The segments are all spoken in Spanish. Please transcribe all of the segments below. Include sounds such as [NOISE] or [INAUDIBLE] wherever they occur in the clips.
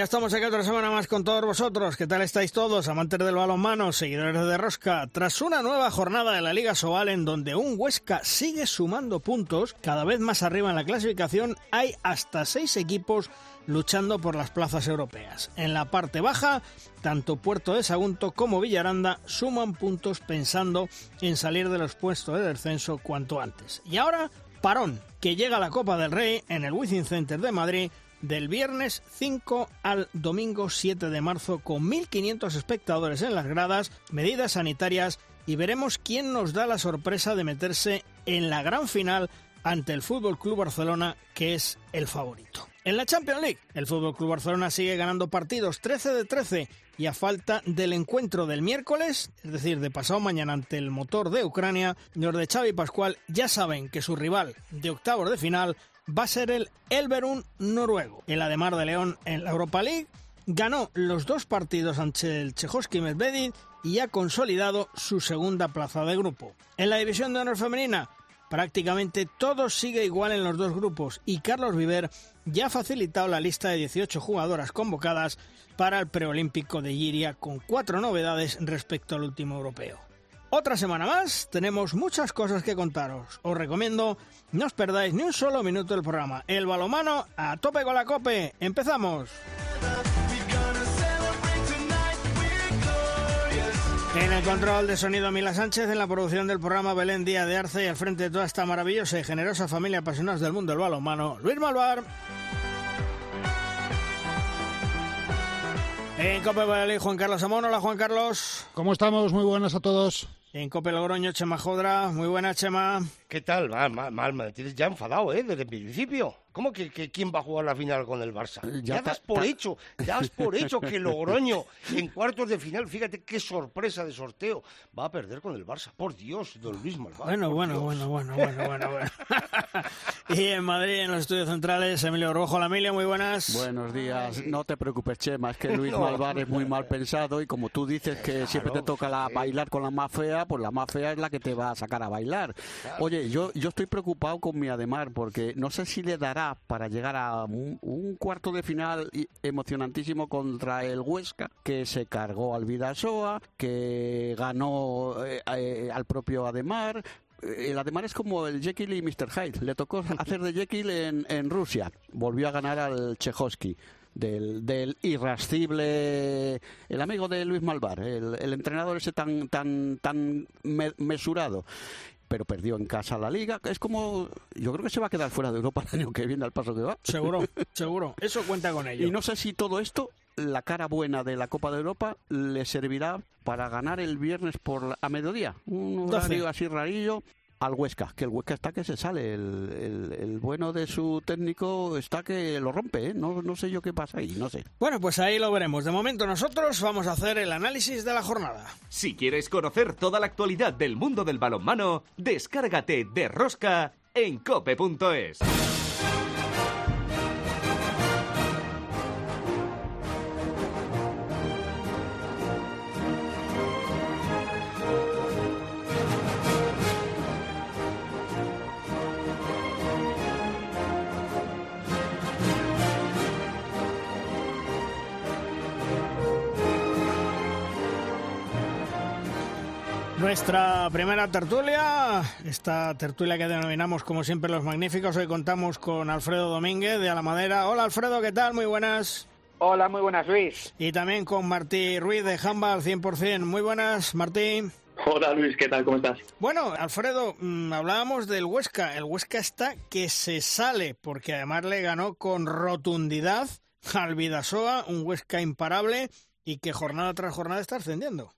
ya estamos aquí otra semana más con todos vosotros. ¿Qué tal estáis todos, amantes del balonmano, seguidores de Rosca? Tras una nueva jornada de la Liga Sobal en donde un Huesca sigue sumando puntos, cada vez más arriba en la clasificación, hay hasta seis equipos luchando por las plazas europeas. En la parte baja, tanto Puerto de Sagunto como Villaranda suman puntos pensando en salir de los puestos de descenso cuanto antes. Y ahora, parón, que llega la Copa del Rey en el Wizzing Center de Madrid del viernes 5 al domingo 7 de marzo con 1.500 espectadores en las gradas, medidas sanitarias y veremos quién nos da la sorpresa de meterse en la gran final ante el Fútbol Club Barcelona, que es el favorito. En la Champions League, el Fútbol Club Barcelona sigue ganando partidos 13 de 13 y a falta del encuentro del miércoles, es decir, de pasado mañana ante el motor de Ucrania, los de Xavi Pascual ya saben que su rival de octavos de final va a ser el Elverun noruego. El Ademar de León en la Europa League ganó los dos partidos ante el Chejoski Medvedev y ha consolidado su segunda plaza de grupo. En la división de honor femenina, prácticamente todo sigue igual en los dos grupos y Carlos Viver ya ha facilitado la lista de 18 jugadoras convocadas para el preolímpico de Giria con cuatro novedades respecto al último europeo. Otra semana más, tenemos muchas cosas que contaros. Os recomiendo no os perdáis ni un solo minuto del programa. El balomano a tope con la cope. ¡Empezamos! En el control de sonido Mila Sánchez, en la producción del programa Belén Díaz de Arce y al frente de toda esta maravillosa y generosa familia apasionados del mundo del balonmano, Luis Malvar. En Cope Valladolid, Juan Carlos Amón. Hola, Juan Carlos. ¿Cómo estamos? Muy buenas a todos. En Cope Logroño, Chema Jodra. Muy buena, Chema. ¿Qué tal? Mal, mal, mal, me tienes ya enfadado, ¿eh? Desde el principio. ¿Cómo que, que quién va a jugar la final con el Barça? Ya, Ya das por hecho, ya das por hecho que [LAUGHS] Logroño en cuartos de final, fíjate qué sorpresa de sorteo, va a perder con el Barça. Por Dios, don Luis Malvado. Bueno, bueno, Dios. bueno, bueno, bueno, bueno, bueno. [LAUGHS] y en Madrid, en los estudios centrales, Emilio Rojo. La Emilia, muy buenas. Buenos días, no te preocupes, Chema, es que Luis [LAUGHS] No. Malvar es muy mal pensado y como tú dices que siempre te toca la, sí. bailar con la más fea, pues la más fea es la que te va a sacar a bailar. Oye, yo, yo estoy preocupado con mi Ademar porque no sé si le dará para llegar a un, un cuarto de final emocionantísimo contra el Huesca, que se cargó al Vidasoa, que ganó eh, eh, al propio Ademar, el Ademar es como el Jekyll y Mr. Hyde. Le tocó [LAUGHS] hacer de Jekyll en, en Rusia. Volvió a ganar al Chehovsky. Del, del irascible el amigo de Luis Malvar el, el entrenador ese tan tan tan me- mesurado pero perdió en casa la liga es como yo creo que se va a quedar fuera de Europa el año que viene al paso que va Seguro, [LAUGHS] seguro. Eso cuenta con ello. y no sé si todo esto la cara buena de la Copa de Europa le servirá para ganar el viernes por la- a mediodía. Un horario así rarillo al Huesca, que el Huesca está que se sale. El, el- el bueno de su técnico está que lo rompe, ¿eh? No, no sé yo qué pasa ahí, no sé. Bueno, pues ahí lo veremos. De momento nosotros vamos a hacer el análisis de la jornada. Si quieres conocer toda la actualidad del mundo del balonmano, descárgate de Rosca en cope.es. Nuestra primera tertulia, esta tertulia que denominamos como siempre los magníficos, hoy contamos con Alfredo Domínguez de Alamadera. Hola Alfredo, ¿qué tal? Muy buenas. Hola, muy buenas, Luis. Y también con Martí Ruiz de Handball 100%. Muy buenas, Martí. Hola Luis, ¿qué tal? ¿Cómo estás? Bueno, Alfredo, mm, hablábamos del Huesca. El Huesca está que se sale, porque además le ganó con rotundidad al Vidasoa, un Huesca imparable y que jornada tras jornada está ascendiendo.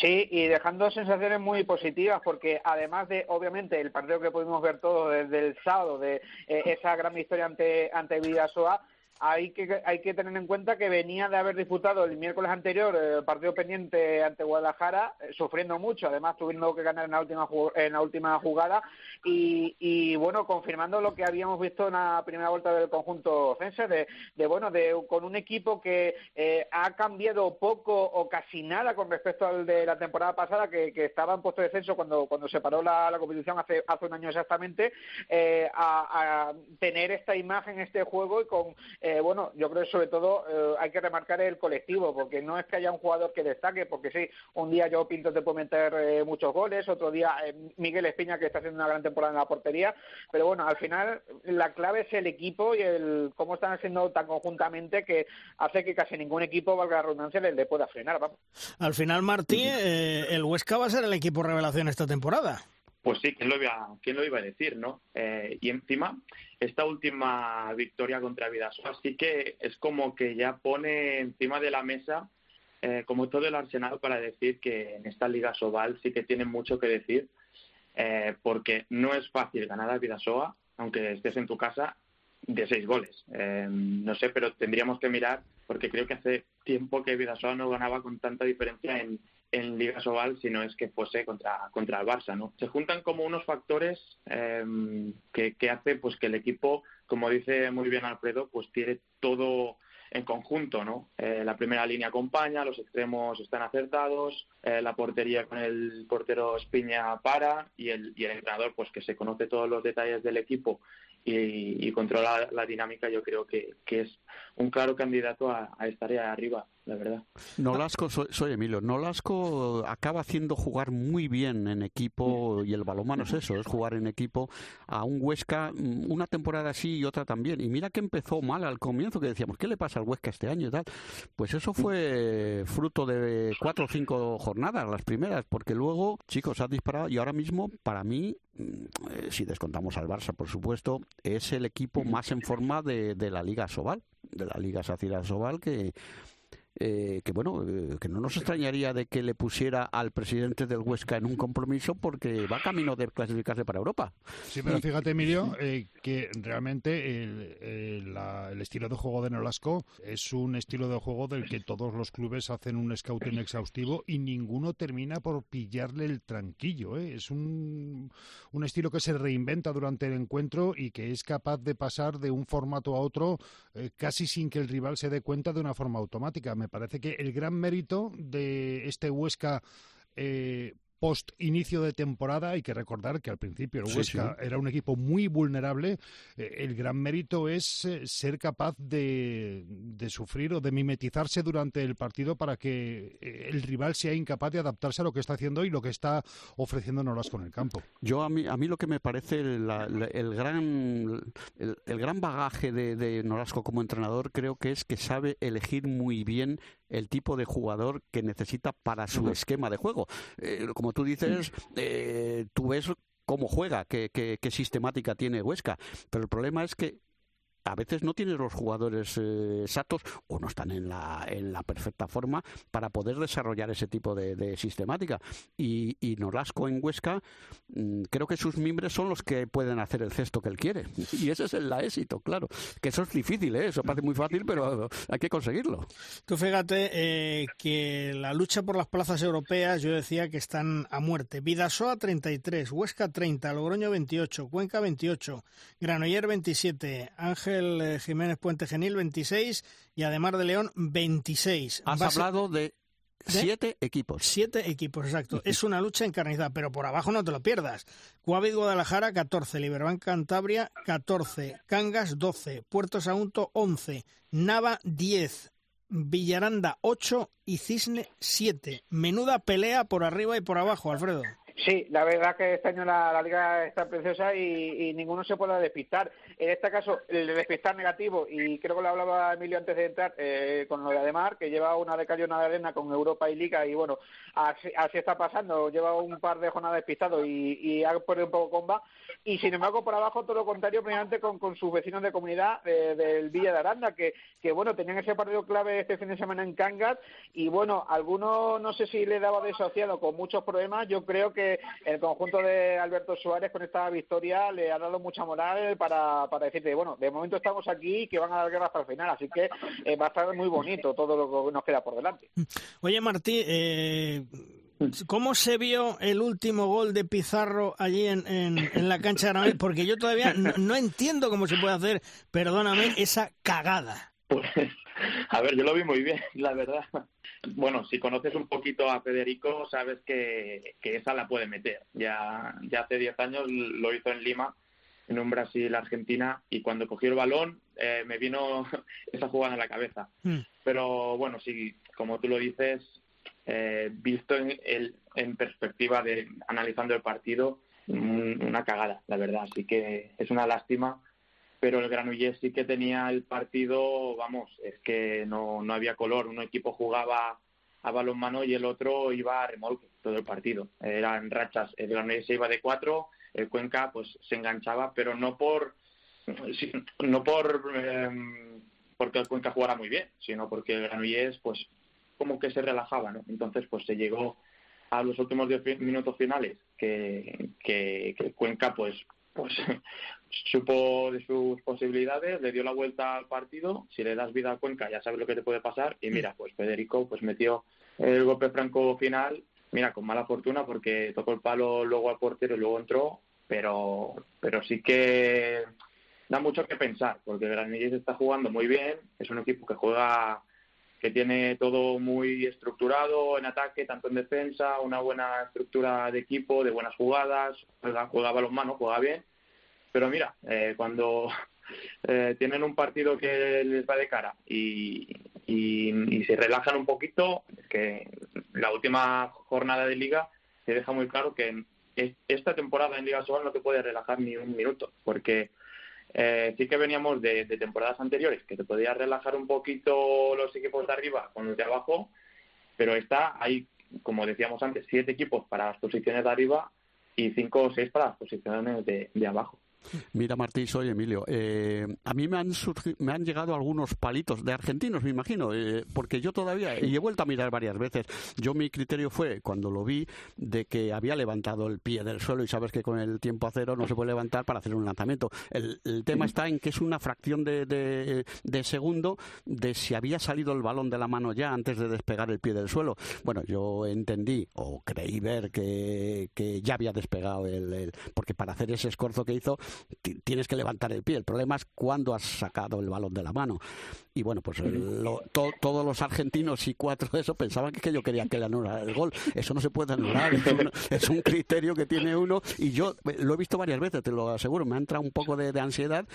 Sí, y dejando sensaciones muy positivas, porque además de, obviamente, el partido que pudimos ver todos desde el sábado, de eh, esa gran victoria ante, ante Vidasoa, hay que, hay que tener en cuenta que venía de haber disputado el miércoles anterior el partido pendiente ante Guadalajara, eh, sufriendo mucho, además tuviendo que ganar en la última, en la última jugada y, bueno, confirmando lo que habíamos visto en la primera vuelta del conjunto Cense, de, de bueno, de con un equipo que eh, ha cambiado poco o casi nada con respecto al de la temporada pasada, que, estaba en puesto de descenso cuando, se paró la, competición hace, hace un año exactamente, eh, a, tener esta imagen, este juego y con, eh, bueno, yo creo que sobre todo hay que remarcar el colectivo, porque no es que haya un jugador que destaque, porque sí, un día yo Pinto te puede meter muchos goles, otro día Miguel Espiña que está haciendo una gran temporada en la portería, pero bueno, al final la clave es el equipo y el cómo están haciendo tan conjuntamente que hace que casi ningún equipo, valga la redundancia, le, pueda frenar. Al final, Martí, eh, el Huesca va a ser el equipo revelación esta temporada. Pues sí, ¿quién lo iba, quién lo iba a decir, no? Eh, y encima, esta última victoria contra Vidasoa sí que es como que ya pone encima de la mesa eh, como todo el arsenal para decir que en esta Liga Sobal sí que tiene mucho que decir eh, porque no es fácil ganar a Vidasoa, aunque estés en tu casa, de seis goles. Eh, no sé, pero tendríamos que mirar, porque creo que hace tiempo que Vidasoa no ganaba con tanta diferencia en, en Liga Sobal si no es que fuese contra, contra el Barça, ¿no? Se juntan como unos factores eh, que, que hace pues que el equipo, como dice muy bien Alfredo, pues tiene todo en conjunto, ¿no? Eh, la primera línea acompaña, los extremos están acertados, eh, la portería con el portero Espiña para y el, y el entrenador, pues que se conoce todos los detalles del equipo y, controla la dinámica, yo creo que, que es un claro candidato a, a estar ahí arriba la verdad. Nolasco, soy, Emilio. Nolasco acaba haciendo jugar muy bien en equipo y el balonmano es eso, es jugar en equipo a un Huesca mm, una temporada así y otra también. Y mira que empezó mal al comienzo, que decíamos, ¿qué le pasa al Huesca este año y tal? Pues eso fue fruto de cuatro o cinco jornadas, las primeras, porque luego, chicos, ha disparado y ahora mismo, para mí, mm, eh, si descontamos al Barça, por supuesto, es el equipo más en forma de, de la Liga Sobal, de la Liga Sacira Sobal, que eh, que bueno, eh, que no nos extrañaría de que le pusiera al presidente del Huesca en un compromiso porque va camino de clasificarse para Europa. Sí, pero fíjate, Emilio, eh, que realmente el, estilo de juego de Nolasco es un estilo de juego del que todos los clubes hacen un scouting exhaustivo y ninguno termina por pillarle el tranquillo. Es un, un estilo que se reinventa durante el encuentro y que es capaz de pasar de un formato a otro casi sin que el rival se dé cuenta de una forma automática. Me parece que el gran mérito de este Huesca eh, post inicio de temporada. Hay que recordar que al principio el Huesca era un equipo muy vulnerable. Eh, el gran mérito es eh, ser capaz de, sufrir o de mimetizarse durante el partido para que eh, el rival sea incapaz de adaptarse a lo que está haciendo y lo que está ofreciendo Nolasco en el campo. Yo a mí, a mí lo que me parece el, gran el, gran bagaje de, de Nolasco como entrenador creo que es que sabe elegir muy bien el tipo de jugador que necesita para su esquema de juego. Eh, como tú dices, eh, tú ves cómo juega, qué, qué, sistemática tiene Huesca, pero el problema es que a veces no tienes los jugadores eh, exactos o no están en la, en la perfecta forma para poder desarrollar ese tipo de, sistemática. Y, y, en Huesca, mm, creo que sus miembros son los que pueden hacer el cesto que él quiere. [LAUGHS] Y ese es el éxito, claro. Que eso es difícil, ¿eh? eso parece muy fácil, pero hay que conseguirlo. Tú fíjate eh, que la lucha por las plazas europeas, yo decía que están a muerte. Vidasoa 33, Huesca 30, Logroño 28, Cuenca 28, Granoller 27, Ángel eh, Jiménez Puente Genil 26 y además de León 26. Has hablado de Siete equipos. Siete equipos, exacto. [LAUGHS] es una lucha encarnizada, pero por abajo no te lo pierdas. Cuavid Guadalajara, 14. Liberbank Cantabria, 14. Cangas, 12. Puerto Sagunto, 11. Nava, 10. Villaranda, 8. Y Cisne, 7. Menuda pelea por arriba y por abajo, Alfredo. Sí, la verdad que este año la, liga está preciosa y, ninguno se puede despistar. En este caso, el despistar negativo, y creo que lo hablaba Emilio antes de entrar, eh, con lo de Ademar, que lleva una de de arena con Europa y Liga, y bueno, así, está pasando. Lleva un par de jornadas despistado y, y ha perdido un poco comba. Y sin embargo, por abajo, todo lo contrario, primeramente con, con sus vecinos de comunidad eh, del Villa de Aranda, que, que bueno, tenían ese partido clave este fin de semana en Cangas, y bueno, algunos no sé si le daba desociado con muchos problemas, yo creo que el conjunto de Alberto Suárez con esta victoria le ha dado mucha moral para, para decirte, bueno, de momento estamos aquí y que van a dar guerra hasta el final, así que eh, va a estar muy bonito todo lo que nos queda por delante. Oye, Martí, eh, ¿Cómo se vio el último gol de Pizarro allí en, en, la cancha de Porque yo todavía no, entiendo cómo se puede hacer, perdóname, esa cagada. Pues, [LAUGHS] a ver, yo lo vi muy bien, la verdad. Bueno, si conoces un poquito a Federico, sabes que, que esa la puede meter. Ya, ya hace 10 años lo hizo en Lima, en un Brasil-Argentina, y cuando cogió el balón eh, me vino [LAUGHS] esa jugada en la cabeza. Mm. Pero bueno, sí, como tú lo dices, eh, visto en, el, en perspectiva de analizando el partido, una cagada, la verdad. Así que es una lástima, pero el Granollers sí que tenía el partido, vamos, es que no, no había color. Un equipo jugaba a balonmano y el otro iba a remolque todo el partido. Eran rachas. El Granollers se iba de cuatro, el Cuenca pues se enganchaba, pero no por no por eh, porque el Cuenca jugara muy bien, sino porque el Granollers pues como que se relajaba, ¿no? Entonces, pues se llegó a los últimos diez minutos finales que, que, Cuenca, pues, pues [LAUGHS] supo de sus posibilidades, le dio la vuelta al partido. Si le das vida a Cuenca, ya sabes lo que te puede pasar. Y mira, pues Federico, pues metió el golpe franco final. Mira, con mala fortuna porque tocó el palo luego al portero y luego entró, pero, pero sí que da mucho que pensar, porque Granilles está jugando muy bien, es un equipo que juega que tiene todo muy estructurado en ataque, tanto en defensa, una buena estructura de equipo, de buenas jugadas, juega, juega balonmano, juega bien. Pero mira, eh, cuando [LAUGHS] eh, tienen un partido que les va de cara y, y, se relajan un poquito, que la última jornada de liga se deja muy claro que esta temporada en Liga Sobal no te puede relajar ni un minuto, porque eh, sí que veníamos de, temporadas anteriores, que te podías relajar un poquito los equipos de arriba con los de abajo, pero está hay, como decíamos antes, siete equipos para las posiciones de arriba y cinco o seis para las posiciones de abajo. Mira, Martín, soy Emilio. Eh, a mí me han, me han llegado algunos palitos de argentinos, me imagino, eh, porque yo todavía, y he vuelto a mirar varias veces, yo mi criterio fue, cuando lo vi, de que había levantado el pie del suelo y sabes que con el tiempo a cero no se puede levantar para hacer un lanzamiento. El, tema está en que es una fracción de, de, segundo de si había salido el balón de la mano ya antes de despegar el pie del suelo. Bueno, yo entendí o creí ver que, que ya había despegado el, porque para hacer ese escorzo que hizo tienes que levantar el pie. El problema es cuando has sacado el balón de la mano. Y bueno, pues todos los argentinos y cuatro de eso pensaban que, yo quería que le anulara el gol. Eso no se puede anular. [LAUGHS] Es un, criterio que tiene uno. Y yo lo he visto varias veces, te lo aseguro. Me ha entrado un poco de, ansiedad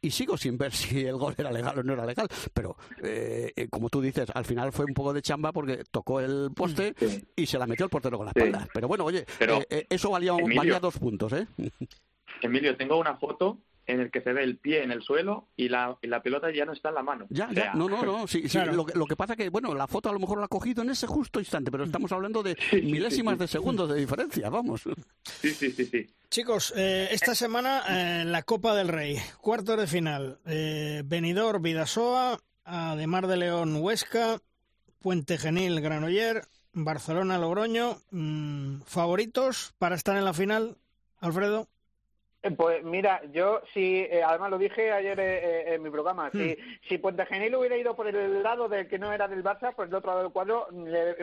y sigo sin ver si el gol era legal o no era legal. Pero, eh, eh, como tú dices, al final fue un poco de chamba porque tocó el poste y se la metió el portero con la espalda. Pero bueno, oye, eh, eso valía, valía, dos puntos, ¿eh? [LAUGHS] Emilio, tengo una foto en el que se ve el pie en el suelo y la, la pelota ya no está en la mano. Ya, ya, no, no, no. [LAUGHS] Sí, sí, lo, que pasa que, bueno, la foto a lo mejor la ha cogido en ese justo instante, pero estamos hablando de milésimas de segundos de diferencia, vamos. Sí, sí, sí, sí. Chicos, eh, esta semana eh, la Copa del Rey, cuarto de final, eh, Benidorm, Vidasoa, Ademar de León, Huesca, Puente Genil, Granoller, Barcelona, Logroño. Mm, ¿Favoritos para estar en la final, Alfredo? Eh, pues mira, yo sí, eh, además lo dije ayer eh, en mi programa, si, hmm. si Puente Genil hubiera ido por el lado del que no era del Barça, pues el otro lado del cuadro,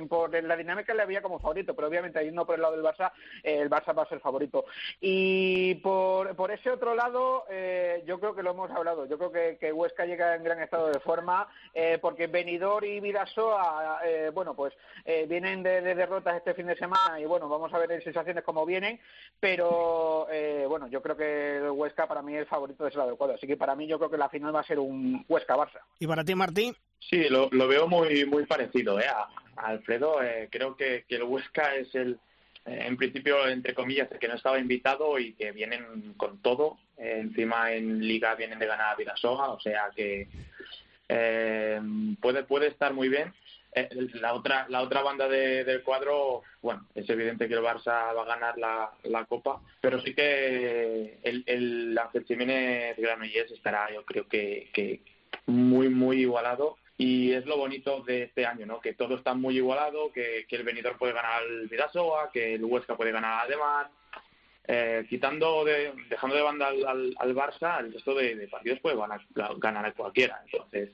por la dinámica le había como favorito, pero obviamente yendo por el lado del Barça, el Barça va a ser favorito. Y por, por ese otro lado, yo creo que lo hemos hablado, yo creo que, que Huesca llega en gran estado de forma, porque Benidor y Vidasoa, bueno, pues vienen de, de, derrotas este fin de semana y bueno, vamos a ver en sensaciones cómo vienen, pero bueno, yo creo que el Huesca para mí es el favorito de ese lado del cuadro. Así que para mí yo creo que la final va a ser un Huesca-Barça. ¿Y para ti, Martín? Sí, lo, veo muy muy parecido ¿eh? a, Alfredo. Eh, creo que, el Huesca es el, eh, en principio, entre comillas, el que no estaba invitado y que vienen con todo. Eh, encima en Liga vienen de ganar a Vidasoa, o sea que puede, puede estar muy bien. Eh, la otra la otra banda del cuadro, bueno, es evidente que el Barça va a ganar la, la Copa, pero sí que el, el Ángel Jiménez Granollers estará, yo creo que, que muy, muy igualado y es lo bonito de este año, ¿no? Que todo está muy igualado, que, el Benidorm puede ganar al Vidasoa, que el Huesca puede ganar al Ademar, eh, quitando de, dejando de banda al, al, Barça, el resto de, partidos puede ganar, ganar a cualquiera. Entonces,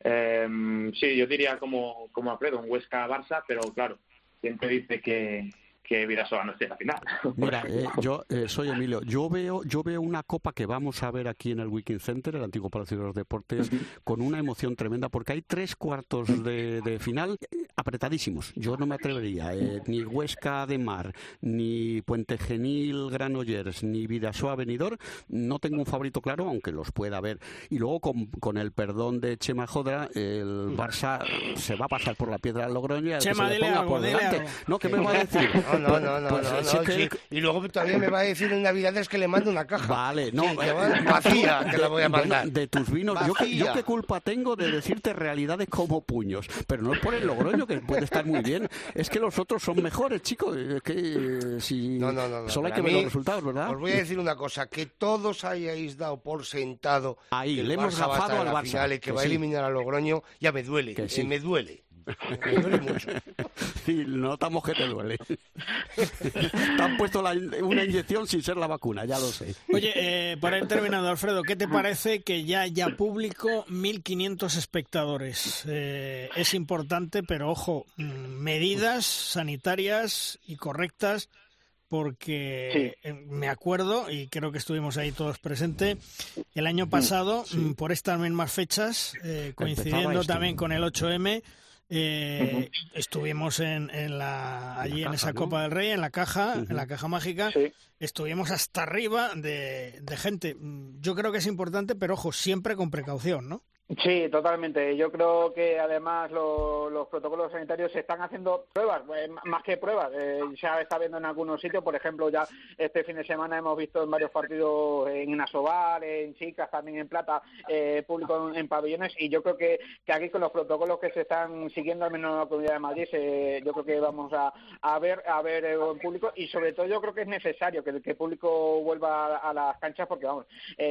eh, sí, yo diría como, como Alfredo, un Huesca-Barça, pero claro, siempre dice que, que Vidasoa no esté en la final. [LAUGHS] Mira, eh, yo eh, soy Emilio. Yo veo, yo veo una copa que vamos a ver aquí en el Weekend Center, el antiguo Palacio de los Deportes, con una emoción tremenda, porque hay tres cuartos de, final apretadísimos. Yo no me atrevería, eh, ni Huesca de Mar, ni Puente Genil, Granollers, ni Vidasoa Venidor. No tengo un favorito claro, aunque los pueda ver. Y luego, con, el perdón de Chema Jodra, el Barça se va a pasar por la piedra del Logroño y Chema, se por delante. No, ¿qué me va a decir? no, no, no, pues no, Y luego todavía me va a decir en Navidades que le mando una caja. Vale, no. Que, eh, vacía, que la voy a mandar. de tus vinos, yo, yo, qué culpa tengo de decirte realidades como puños. Pero no es por el Logroño, que puede estar muy bien. Es que los otros son mejores, chicos. Es que si... No, no, no. Solo hay que ver los resultados, ¿verdad? Os voy a decir una cosa. Que todos hayáis dado por sentado Ahí, le hemos gafado al Barça. Final y que, va a eliminar a Logroño, ya me duele. Que sí. me duele. [LAUGHS] Sí, notamos que te duele. te han puesto una inyección sin ser la vacuna, ya lo sé. Oye, eh, para ir terminando, Alfredo, ¿qué te parece que ya haya público 1.500 espectadores? Eh, es importante, pero ojo, mm, medidas sanitarias y correctas porque eh, me acuerdo, y creo que estuvimos ahí todos presentes, el año mm, pasado, mm, por estas mismas fechas, coincidiendo también con el 8M, eh, Estuvimos en, en la, allí en, esa Copa del Rey, en la caja, en la caja mágica. Estuvimos hasta arriba de, de gente. Yo creo que es importante, pero ojo, siempre con precaución, ¿no? Sí, totalmente. Yo creo que además los protocolos sanitarios se están haciendo pruebas, eh, más que pruebas. Eh, ya está viendo en algunos sitios, por ejemplo, ya este fin de semana hemos visto en varios partidos en Asobal, en Chicas, también en Plata, eh, público en, pabellones. Y yo creo que, que aquí con los protocolos que se están siguiendo, al menos en la comunidad de Madrid, yo creo que vamos a, a ver a ver el público y sobre todo yo creo que es necesario que, el público vuelva a, las canchas porque, vamos,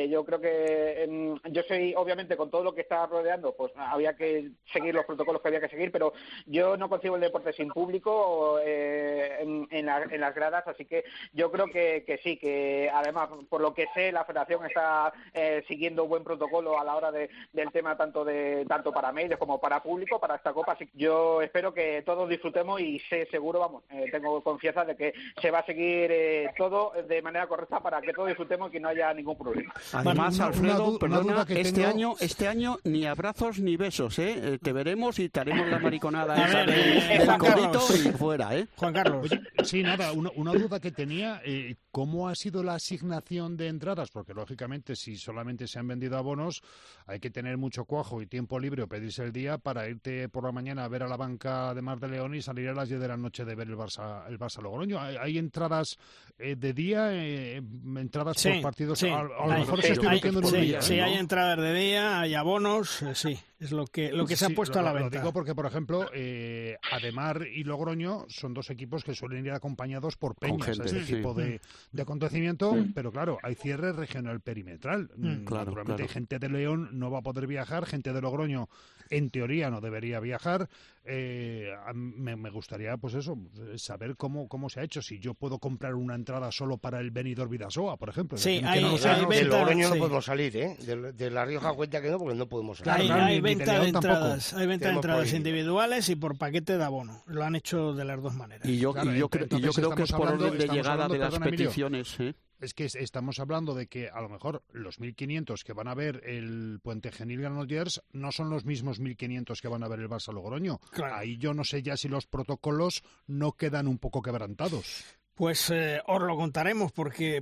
yo creo que em, yo soy, obviamente, con todo lo que está rodeando, pues había que seguir los protocolos que había que seguir, pero yo no concibo el deporte sin público eh, en, en, las gradas, así que yo creo que, que, sí, que además, por lo que sé, la federación está eh, siguiendo un buen protocolo a la hora de, del tema tanto de tanto para medios como para público, para esta Copa, así que yo espero que todos disfrutemos y sé seguro, vamos, eh, tengo confianza de que se va a seguir todo de manera correcta para que todos disfrutemos y que no haya ningún problema. Además, Alfredo, perdona, este año, este año ni abrazos ni besos, ¿eh? ¿eh? Te veremos y te haremos la mariconada [LAUGHS] esa del codito y fuera, ¿eh? Juan Carlos. sí, nada, una, duda que tenía, eh, ¿cómo ha sido la asignación de entradas? Porque, lógicamente, si solamente se han vendido abonos, hay que tener mucho cuajo y tiempo libre o pedirse el día para irte por la mañana a ver a la banca de Mar de León y salir a las 10 de la noche de ver el Barça, el Barça Logroño. ¿Hay, entradas eh, de día, entradas por partidos? Sí, a, lo mejor se estoy en un día. Sí, hay entradas de día, hay abonos eh, sí, es lo que, lo que se ha puesto a la venta. Lo digo porque, por ejemplo, eh, Ademar y Logroño son dos equipos que suelen ir acompañados por peñas, este tipo de, de, acontecimiento, pero claro, hay cierre regional perimetral. Mm, mm, naturalmente, gente de León no va a poder viajar, gente de Logroño, en teoría, no debería viajar. Eh, me, gustaría, pues eso, saber cómo, cómo se ha hecho. Si yo puedo comprar una entrada solo para el Benidorm Vidasoa, por ejemplo. Sí, hay, no, de Logroño no podemos salir, ¿eh? De, La Rioja cuenta que no, porque no podemos salir. hay, venta de entradas, hay venta de entradas individuales y por paquete de abono. Lo han hecho de las dos maneras. Y yo, yo, creo que es por orden de llegada de las peticiones. ¿eh? es que estamos hablando de que a lo mejor los 1.500 que van a ver el Puente Genil Granollers no son los mismos 1.500 que van a ver el Barça Logroño. Ahí yo no sé ya si los protocolos no quedan un poco quebrantados. Pues eh, os lo contaremos [LAUGHS] porque,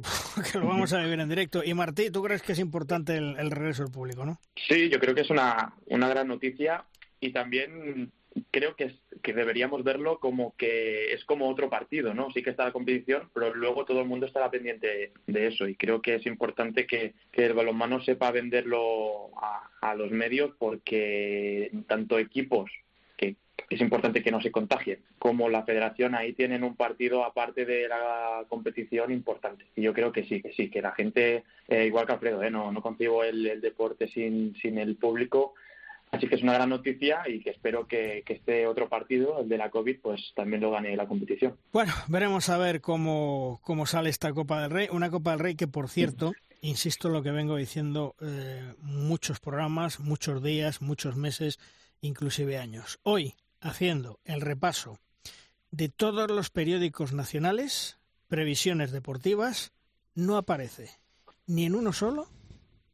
lo vamos a vivir en directo. Y Martí, ¿tú crees que es importante el, regreso del público, no? Sí, yo creo que es una, una gran noticia y también creo que, que deberíamos verlo como que es como otro partido, ¿no? Sí que está la competición, pero luego todo el mundo estará pendiente de eso y creo que es importante que, el balonmano sepa venderlo a, los medios porque tanto equipos que es importante que no se contagien, como la federación ahí tienen un partido aparte de la competición importante. Y yo creo que sí, que sí, que la gente, eh, igual que Alfredo, ¿eh? no, no concibo el, deporte sin, sin el público Así que es una gran noticia y que espero que, que, este otro partido, el de la COVID, pues también lo gane la competición. Bueno, veremos a ver cómo, cómo sale esta Copa del Rey. Una Copa del Rey que, por cierto, insisto en lo que vengo diciendo eh, muchos programas, muchos días, muchos meses, inclusive años. Hoy, haciendo el repaso de todos los periódicos nacionales, previsiones deportivas, no aparece ni en uno solo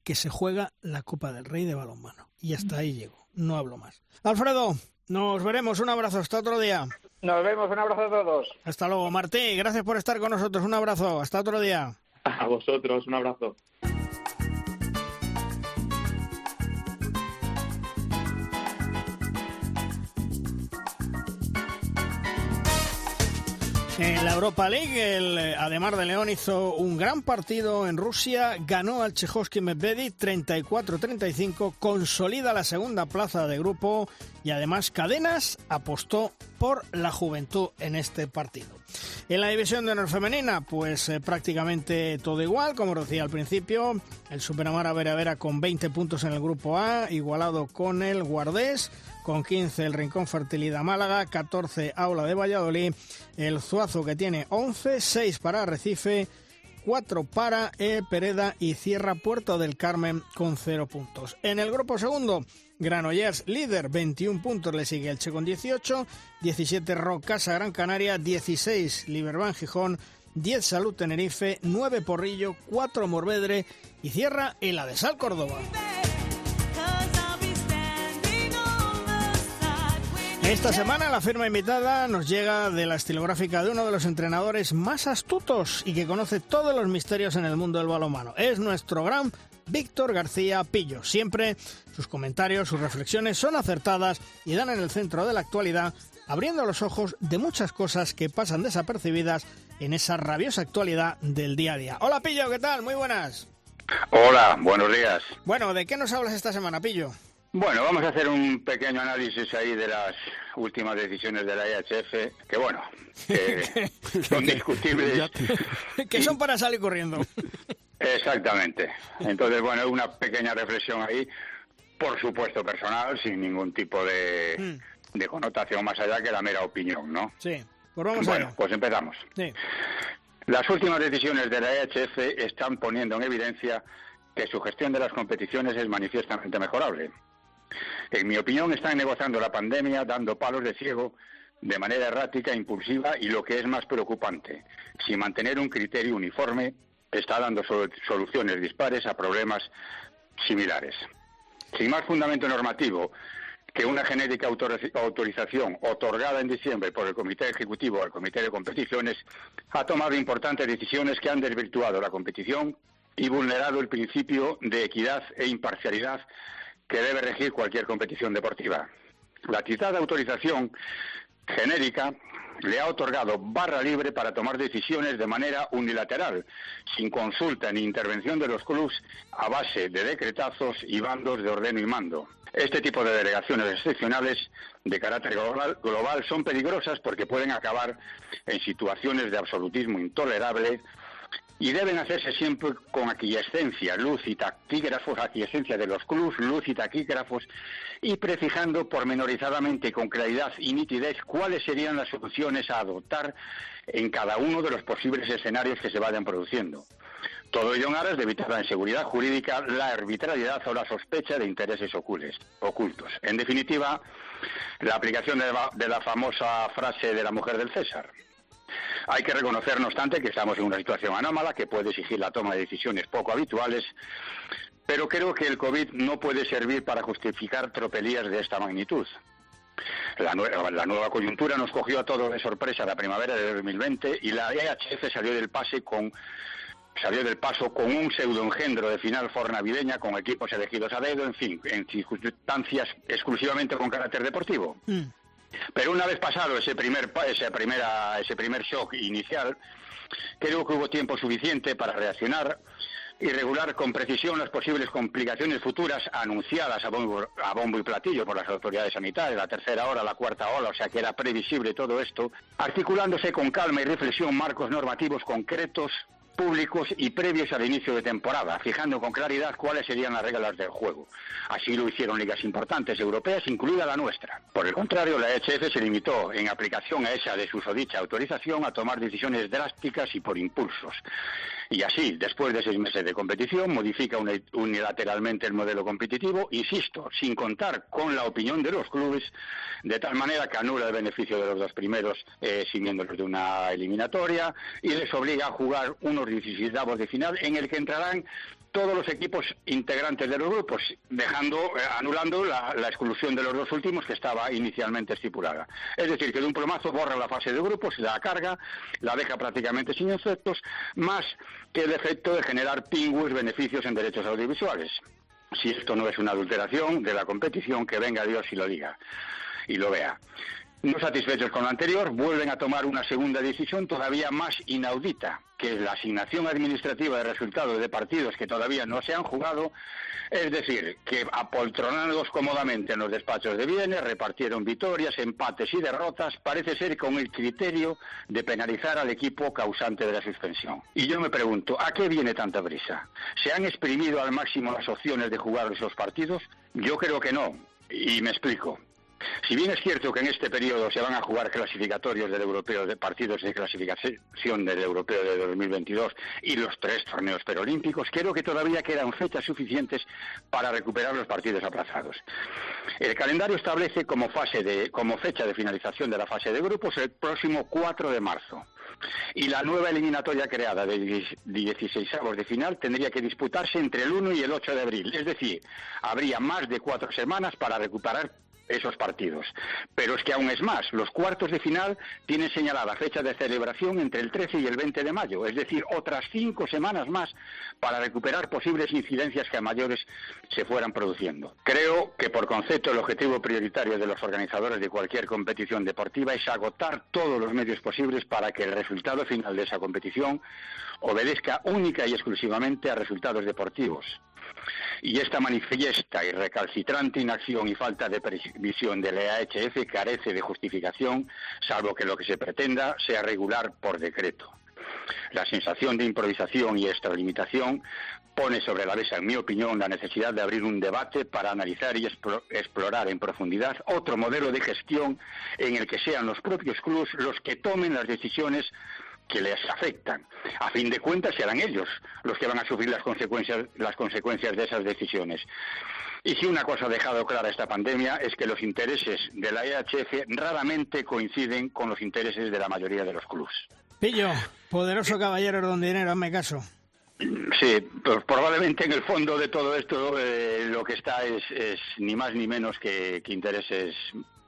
que se juega la Copa del Rey de balonmano. Y hasta ahí llego, no hablo más. Alfredo, nos veremos, un abrazo, hasta otro día. Nos vemos, un abrazo a todos. Hasta luego, Martín, gracias por estar con nosotros, un abrazo, hasta otro día. A vosotros, un abrazo. En la Europa League, el Ademar de León hizo un gran partido en Rusia, ganó al Chejovski Medvedev 34-35, consolida la segunda plaza de grupo y además Cadenas apostó por la juventud en este partido. En la división de honor femenina, pues eh, prácticamente todo igual, como decía al principio, el Superamara Vera Vera con 20 puntos en el grupo A, igualado con el Guardés, con 15 el Rincón Fertilidad Málaga, 14 Aula de Valladolid, el Zuazo que tiene 11, 6 para Recife, 4 para e Pereda y cierra Puerto del Carmen con 0 puntos. En el grupo segundo, Granollers líder, 21 puntos, le sigue el Che con 18, 17 Rocasa Gran Canaria, 16 Liberban Gijón, 10 Salud Tenerife, 9 Porrillo, 4 Morvedre y cierra el Adesal Córdoba. Esta semana la firma invitada nos llega de la estilográfica de uno de los entrenadores más astutos y que conoce todos los misterios en el mundo del balonmano. Es nuestro gran Víctor García Pillo. Siempre sus comentarios, sus reflexiones son acertadas y dan en el centro de la actualidad, abriendo los ojos de muchas cosas que pasan desapercibidas en esa rabiosa actualidad del día a día. Hola Pillo, ¿qué tal? Muy buenas. Hola, buenos días. Bueno, ¿de qué nos hablas esta semana, Pillo? Bueno, vamos a hacer un pequeño análisis ahí de las últimas decisiones de la IHF, que bueno, que [LAUGHS] son discutibles. [LAUGHS] que son para salir corriendo. Exactamente. Entonces, bueno, una pequeña reflexión ahí, por supuesto personal, sin ningún tipo de, mm. de connotación más allá que la mera opinión, ¿no? Sí, pues vamos Bueno, pues empezamos. Sí. Las últimas decisiones de la IHF están poniendo en evidencia que su gestión de las competiciones es manifiestamente mejorable. En mi opinión, están negociando la pandemia dando palos de ciego de manera errática, impulsiva y lo que es más preocupante, sin mantener un criterio uniforme, está dando soluciones dispares a problemas similares. Sin más fundamento normativo que una genérica autorización otorgada en diciembre por el Comité Ejecutivo al Comité de Competiciones ha tomado importantes decisiones que han desvirtuado la competición y vulnerado el principio de equidad e imparcialidad que debe regir cualquier competición deportiva. La citada autorización genérica le ha otorgado barra libre para tomar decisiones de manera unilateral, sin consulta ni intervención de los clubes, a base de decretazos y bandos de ordeno y mando. Este tipo de delegaciones excepcionales de carácter global, global son peligrosas porque pueden acabar en situaciones de absolutismo intolerable y deben hacerse siempre con aquiescencia, luz y taquígrafos, aquiescencia de los clubs, luz y taquígrafos, y prefijando pormenorizadamente con claridad y nitidez cuáles serían las soluciones a adoptar en cada uno de los posibles escenarios que se vayan produciendo. Todo ello en aras de evitar la inseguridad jurídica, la arbitrariedad o la sospecha de intereses ocultos. En definitiva, la aplicación de la famosa frase de la mujer del César. Hay que reconocer, no obstante, que estamos en una situación anómala que puede exigir la toma de decisiones poco habituales, pero creo que el COVID no puede servir para justificar tropelías de esta magnitud. La, nueva coyuntura nos cogió a todos de sorpresa la primavera de 2020 y la EHF salió del pase con salió del paso con un pseudo engendro de final for navideña con equipos elegidos a dedo, en fin, en circunstancias exclusivamente con carácter deportivo. Mm. Pero una vez pasado ese primer, ese primera, ese primer shock inicial, creo que hubo tiempo suficiente para reaccionar y regular con precisión las posibles complicaciones futuras anunciadas a bombo, y platillo por las autoridades sanitarias, la tercera hora, la cuarta ola, o sea que era previsible todo esto, articulándose con calma y reflexión marcos normativos concretos públicos y previos al inicio de temporada, fijando con claridad cuáles serían las reglas del juego. Así lo hicieron ligas importantes europeas, incluida la nuestra. Por el contrario, la EHF se limitó, en aplicación a esa de dicha autorización, a tomar decisiones drásticas y por impulsos. Y así, después de seis meses de competición, modifica unilateralmente el modelo competitivo, insisto, sin contar con la opinión de los clubes, de tal manera que anula el beneficio de los dos primeros eh, siguiéndolos de una eliminatoria y les obliga a jugar unos 16 de final en el que entrarán todos los equipos integrantes de los grupos, dejando, eh, anulando la, exclusión de los dos últimos que estaba inicialmente estipulada. Es decir, que de un plomazo borra la fase de grupos, la carga, la deja prácticamente sin efectos, más que el efecto de generar pingües beneficios en derechos audiovisuales. Si esto no es una adulteración de la competición, que venga Dios y lo diga y lo vea. No satisfechos con lo anterior, vuelven a tomar una segunda decisión todavía más inaudita, que es la asignación administrativa de resultados de partidos que todavía no se han jugado, es decir, que apoltronados cómodamente en los despachos de bienes, repartieron victorias, empates y derrotas, parece ser con el criterio de penalizar al equipo causante de la suspensión. Y yo me pregunto, ¿a qué viene tanta brisa? ¿Se han exprimido al máximo las opciones de jugar esos partidos? Yo creo que no, y me explico. Si bien es cierto que en este periodo se van a jugar clasificatorios del europeo de partidos de clasificación del europeo de 2022 y los tres torneos perolímpicos, creo que todavía quedan fechas suficientes para recuperar los partidos aplazados. El calendario establece como fase de como fecha de finalización de la fase de grupos el próximo 4 de marzo. Y la nueva eliminatoria creada de 16 de final tendría que disputarse entre el 1 y el 8 de abril. Es decir, habría más de cuatro semanas para recuperar esos partidos. Pero es que aún es más, los cuartos de final tienen señalada fecha de celebración entre el 13 y el 20 de mayo, es decir, otras cinco semanas más para recuperar posibles incidencias que a mayores se fueran produciendo. Creo que por concepto el objetivo prioritario de los organizadores de cualquier competición deportiva es agotar todos los medios posibles para que el resultado final de esa competición obedezca única y exclusivamente a resultados deportivos y esta manifiesta y recalcitrante inacción y falta de previsión de la EHF carece de justificación, salvo que lo que se pretenda sea regular por decreto. La sensación de improvisación y extralimitación pone sobre la mesa, en mi opinión, la necesidad de abrir un debate para analizar y explorar en profundidad otro modelo de gestión en el que sean los propios clubes los que tomen las decisiones que les afectan. A fin de cuentas serán ellos los que van a sufrir las consecuencias, las consecuencias de esas decisiones. Y si una cosa ha dejado clara esta pandemia es que los intereses de la EHF raramente coinciden con los intereses de la mayoría de los clubes. Pillo, poderoso caballero don dinero, hazme caso. Sí, pues probablemente en el fondo de todo esto eh, lo que está es, ni más ni menos que intereses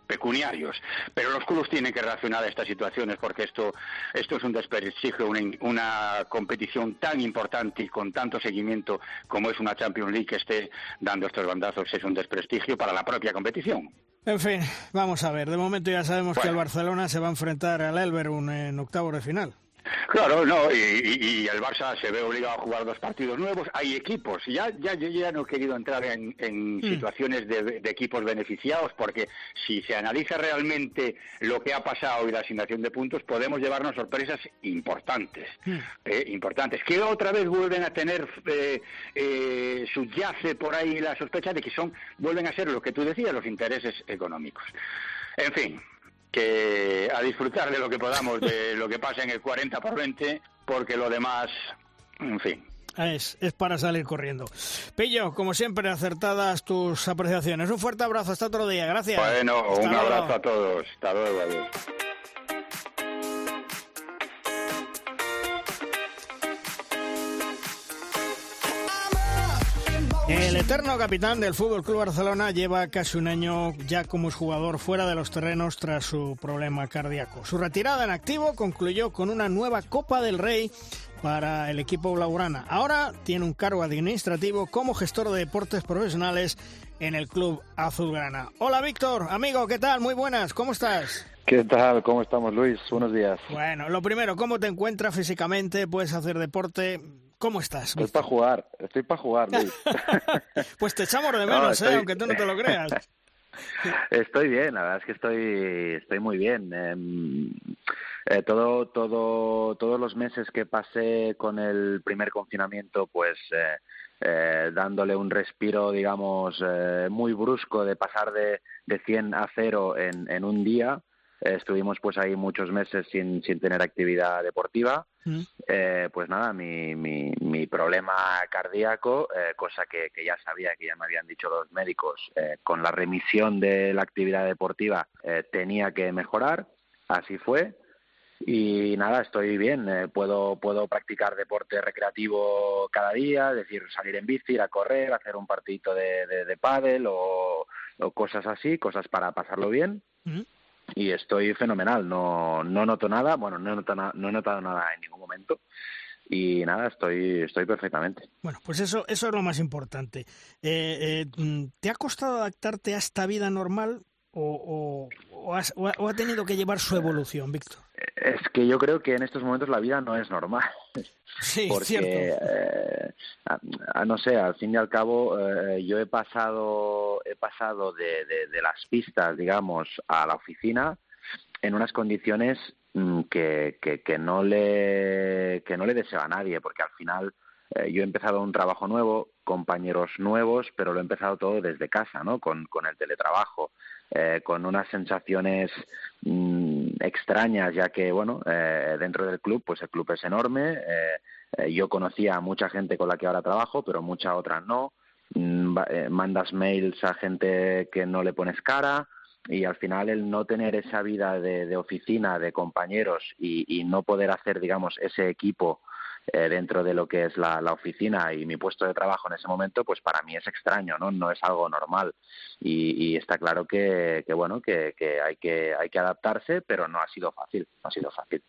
pecuniarios. Pero los clubes tienen que reaccionar a estas situaciones porque esto, esto es un desprestigio, una, una competición tan importante y con tanto seguimiento como es una Champions League que esté dando estos bandazos es un desprestigio para la propia competición. En fin, vamos a ver. De momento ya sabemos que el Barcelona se va a enfrentar al Elberun en octavo de final. Claro, no, y, el Barça se ve obligado a jugar dos partidos nuevos. Hay equipos, ya, ya yo ya no he querido entrar en, mm. situaciones de, equipos beneficiados, porque si se analiza realmente lo que ha pasado y la asignación de puntos, podemos llevarnos sorpresas importantes, mm. eh, importantes, que otra vez vuelven a tener, eh, eh, subyace por ahí la sospecha de que son, vuelven a ser lo que tú decías, los intereses económicos. En fin, que a disfrutar de lo que podamos, de [LAUGHS] lo que pasa en el 40 por 20, porque lo demás, en fin. Es, es para salir corriendo. Pillo, como siempre, acertadas tus apreciaciones. Un fuerte abrazo, hasta otro día. Gracias. Bueno, un abrazo a todos. Hasta luego, adiós. El eterno capitán del Fútbol Club Barcelona lleva casi un año ya como jugador fuera de los terrenos tras su problema cardíaco. Su retirada en activo concluyó con una nueva Copa del Rey para el equipo blaugrana. Ahora tiene un cargo administrativo como gestor de deportes profesionales en el club azulgrana. Hola Víctor, amigo, ¿qué tal? Muy buenas, ¿cómo estás? ¿Qué tal? ¿Cómo estamos, Luis? Buenos días. Bueno, lo primero, ¿cómo te encuentras físicamente? ¿Puedes hacer deporte? ¿Cómo estás? Estoy para jugar, estoy para jugar, Luis. [LAUGHS] pues te echamos de menos, ¿eh? aunque tú no te lo creas. [LAUGHS] Estoy bien, la verdad es que estoy, estoy muy bien. Em, Eh, todo, todo, todos los meses que pasé con el primer confinamiento, pues eh, eh, dándole un respiro, digamos, eh, muy brusco de pasar de, de 100 a 0 en, en un día. Eh, estuvimos pues ahí muchos meses sin, sin tener actividad deportiva. Mm. Eh, pues nada, mi, mi, mi problema cardíaco, eh, cosa que, que ya sabía, que ya me habían dicho los médicos, eh, con la remisión de la actividad deportiva tenía que mejorar. Así fue. Y nada, estoy bien. eh, puedo, puedo practicar deporte recreativo cada día, es decir, salir en bici, ir a correr, hacer un partidito de, de, de pádel o, o cosas así, cosas para pasarlo bien Mm. Y estoy fenomenal. No, no noto nada, bueno, no he, notado, no he notado nada en ningún momento y nada, estoy, estoy perfectamente. Bueno, pues eso, eso es lo más importante. Eh, eh, mm, ¿Te ha costado adaptarte a esta vida normal o, o- o has- o ha, tenido que llevar su evolución, Víctor? Es que yo creo que en estos momentos la vida no es normal. [LAUGHS] Sí, porque cierto. eh, a- a- no sé al fin y al cabo eh, yo he pasado he pasado de, de, las pistas digamos a la oficina en unas condiciones mm, que, que, que no le que no le deseo a nadie porque al final eh, yo he empezado un trabajo nuevo compañeros nuevos pero lo he empezado todo desde casa no con, el teletrabajo eh, con unas sensaciones mm, extrañas ya que bueno eh, dentro del club pues el club es enorme eh, eh, yo conocía a mucha gente con la que ahora trabajo pero mucha otra no mandas mails a gente que no le pones cara y al final el no tener esa vida de, de oficina de compañeros y, y no poder hacer digamos ese equipo eh, dentro de lo que es la, oficina y mi puesto de trabajo en ese momento, pues para mí es extraño, ¿no? No es algo normal. Y, y está claro que, que bueno, que, que, hay que hay que adaptarse, pero no ha sido fácil, no ha sido fácil.